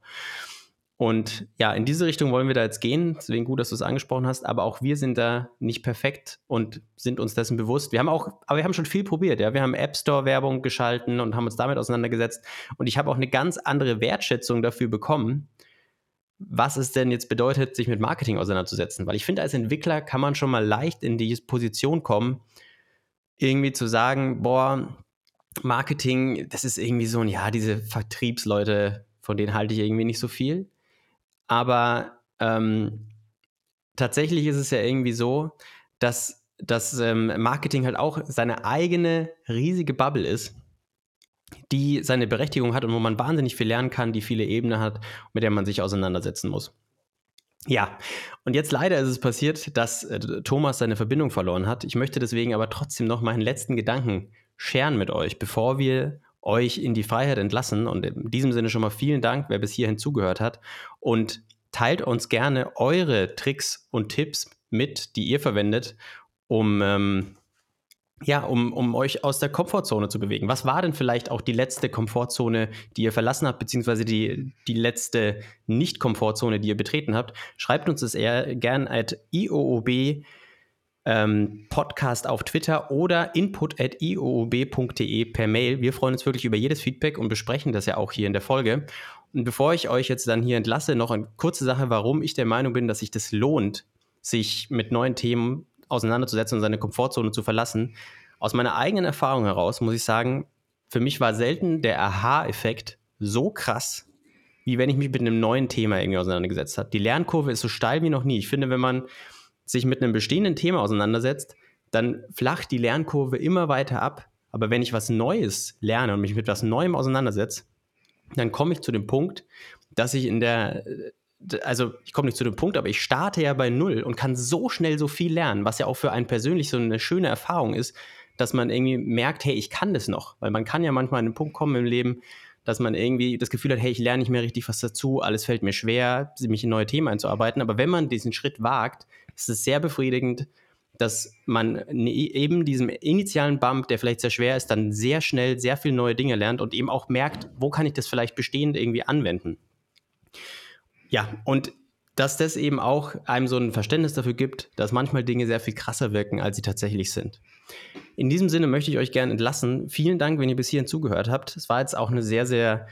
Und ja, in diese Richtung wollen wir da jetzt gehen. Deswegen gut, dass du es angesprochen hast. Aber auch wir sind da nicht perfekt und sind uns dessen bewusst. Wir haben auch, aber wir haben schon viel probiert. Ja, wir haben App Store Werbung geschalten und haben uns damit auseinandergesetzt. Und ich habe auch eine ganz andere Wertschätzung dafür bekommen, was es denn jetzt bedeutet, sich mit Marketing auseinanderzusetzen. Weil ich finde, als Entwickler kann man schon mal leicht in die Position kommen, irgendwie zu sagen, boah, Marketing, das ist irgendwie so ein, ja, diese Vertriebsleute, von denen halte ich irgendwie nicht so viel. Aber ähm, tatsächlich ist es ja irgendwie so, dass das ähm, Marketing halt auch seine eigene riesige Bubble ist die seine Berechtigung hat und wo man wahnsinnig viel lernen kann, die viele Ebenen hat, mit der man sich auseinandersetzen muss. Ja, und jetzt leider ist es passiert, dass äh, Thomas seine Verbindung verloren hat. Ich möchte deswegen aber trotzdem noch meinen letzten Gedanken scheren mit euch, bevor wir euch in die Freiheit entlassen. Und in diesem Sinne schon mal vielen Dank, wer bis hierhin zugehört hat. Und teilt uns gerne eure Tricks und Tipps mit, die ihr verwendet, um ähm, ja, um, um euch aus der Komfortzone zu bewegen. Was war denn vielleicht auch die letzte Komfortzone, die ihr verlassen habt, beziehungsweise die, die letzte Nicht-Komfortzone, die ihr betreten habt? Schreibt uns das eher gern at ioob ähm, Podcast auf Twitter oder input.ioob.de per Mail. Wir freuen uns wirklich über jedes Feedback und besprechen das ja auch hier in der Folge. Und bevor ich euch jetzt dann hier entlasse, noch eine kurze Sache, warum ich der Meinung bin, dass sich das lohnt, sich mit neuen Themen auseinanderzusetzen und seine Komfortzone zu verlassen. Aus meiner eigenen Erfahrung heraus muss ich sagen, für mich war selten der Aha-Effekt so krass, wie wenn ich mich mit einem neuen Thema irgendwie auseinandergesetzt habe. Die Lernkurve ist so steil wie noch nie. Ich finde, wenn man sich mit einem bestehenden Thema auseinandersetzt, dann flacht die Lernkurve immer weiter ab. Aber wenn ich was Neues lerne und mich mit was Neuem auseinandersetze, dann komme ich zu dem Punkt, dass ich in der, also ich komme nicht zu dem Punkt, aber ich starte ja bei Null und kann so schnell so viel lernen, was ja auch für einen persönlich so eine schöne Erfahrung ist, dass man irgendwie merkt, hey, ich kann das noch. Weil man kann ja manchmal an einen Punkt kommen im Leben, dass man irgendwie das Gefühl hat, hey, ich lerne nicht mehr richtig was dazu, alles fällt mir schwer, mich in neue Themen einzuarbeiten. Aber wenn man diesen Schritt wagt, ist es sehr befriedigend, dass man ne, eben diesem initialen Bump, der vielleicht sehr schwer ist, dann sehr schnell sehr viele neue Dinge lernt und eben auch merkt, wo kann ich das vielleicht bestehend irgendwie anwenden. Ja, und dass das eben auch einem so ein Verständnis dafür gibt, dass manchmal Dinge sehr viel krasser wirken, als sie tatsächlich sind. In diesem Sinne möchte ich euch gerne entlassen. Vielen Dank, wenn ihr bis hierhin zugehört habt. Es war jetzt auch eine sehr, sehr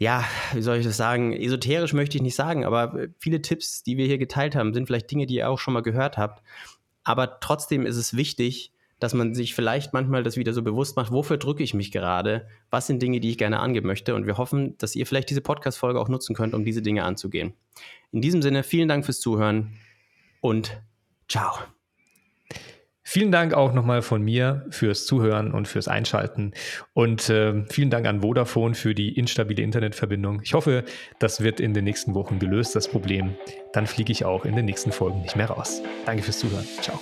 ja, wie soll ich das sagen, esoterisch möchte ich nicht sagen, aber viele Tipps, die wir hier geteilt haben, sind vielleicht Dinge, die ihr auch schon mal gehört habt. Aber trotzdem ist es wichtig, dass man sich vielleicht manchmal das wieder so bewusst macht, wofür drücke ich mich gerade? Was sind Dinge, die ich gerne angeben möchte? Und wir hoffen, dass ihr vielleicht diese Podcast-Folge auch nutzen könnt, um diese Dinge anzugehen. In diesem Sinne, vielen Dank fürs Zuhören und ciao. Vielen Dank auch nochmal von mir fürs Zuhören und fürs Einschalten. Und äh, vielen Dank an Vodafone für die instabile Internetverbindung. Ich hoffe, das wird in den nächsten Wochen gelöst, das Problem. Dann fliege ich auch in den nächsten Folgen nicht mehr raus. Danke fürs Zuhören. Ciao.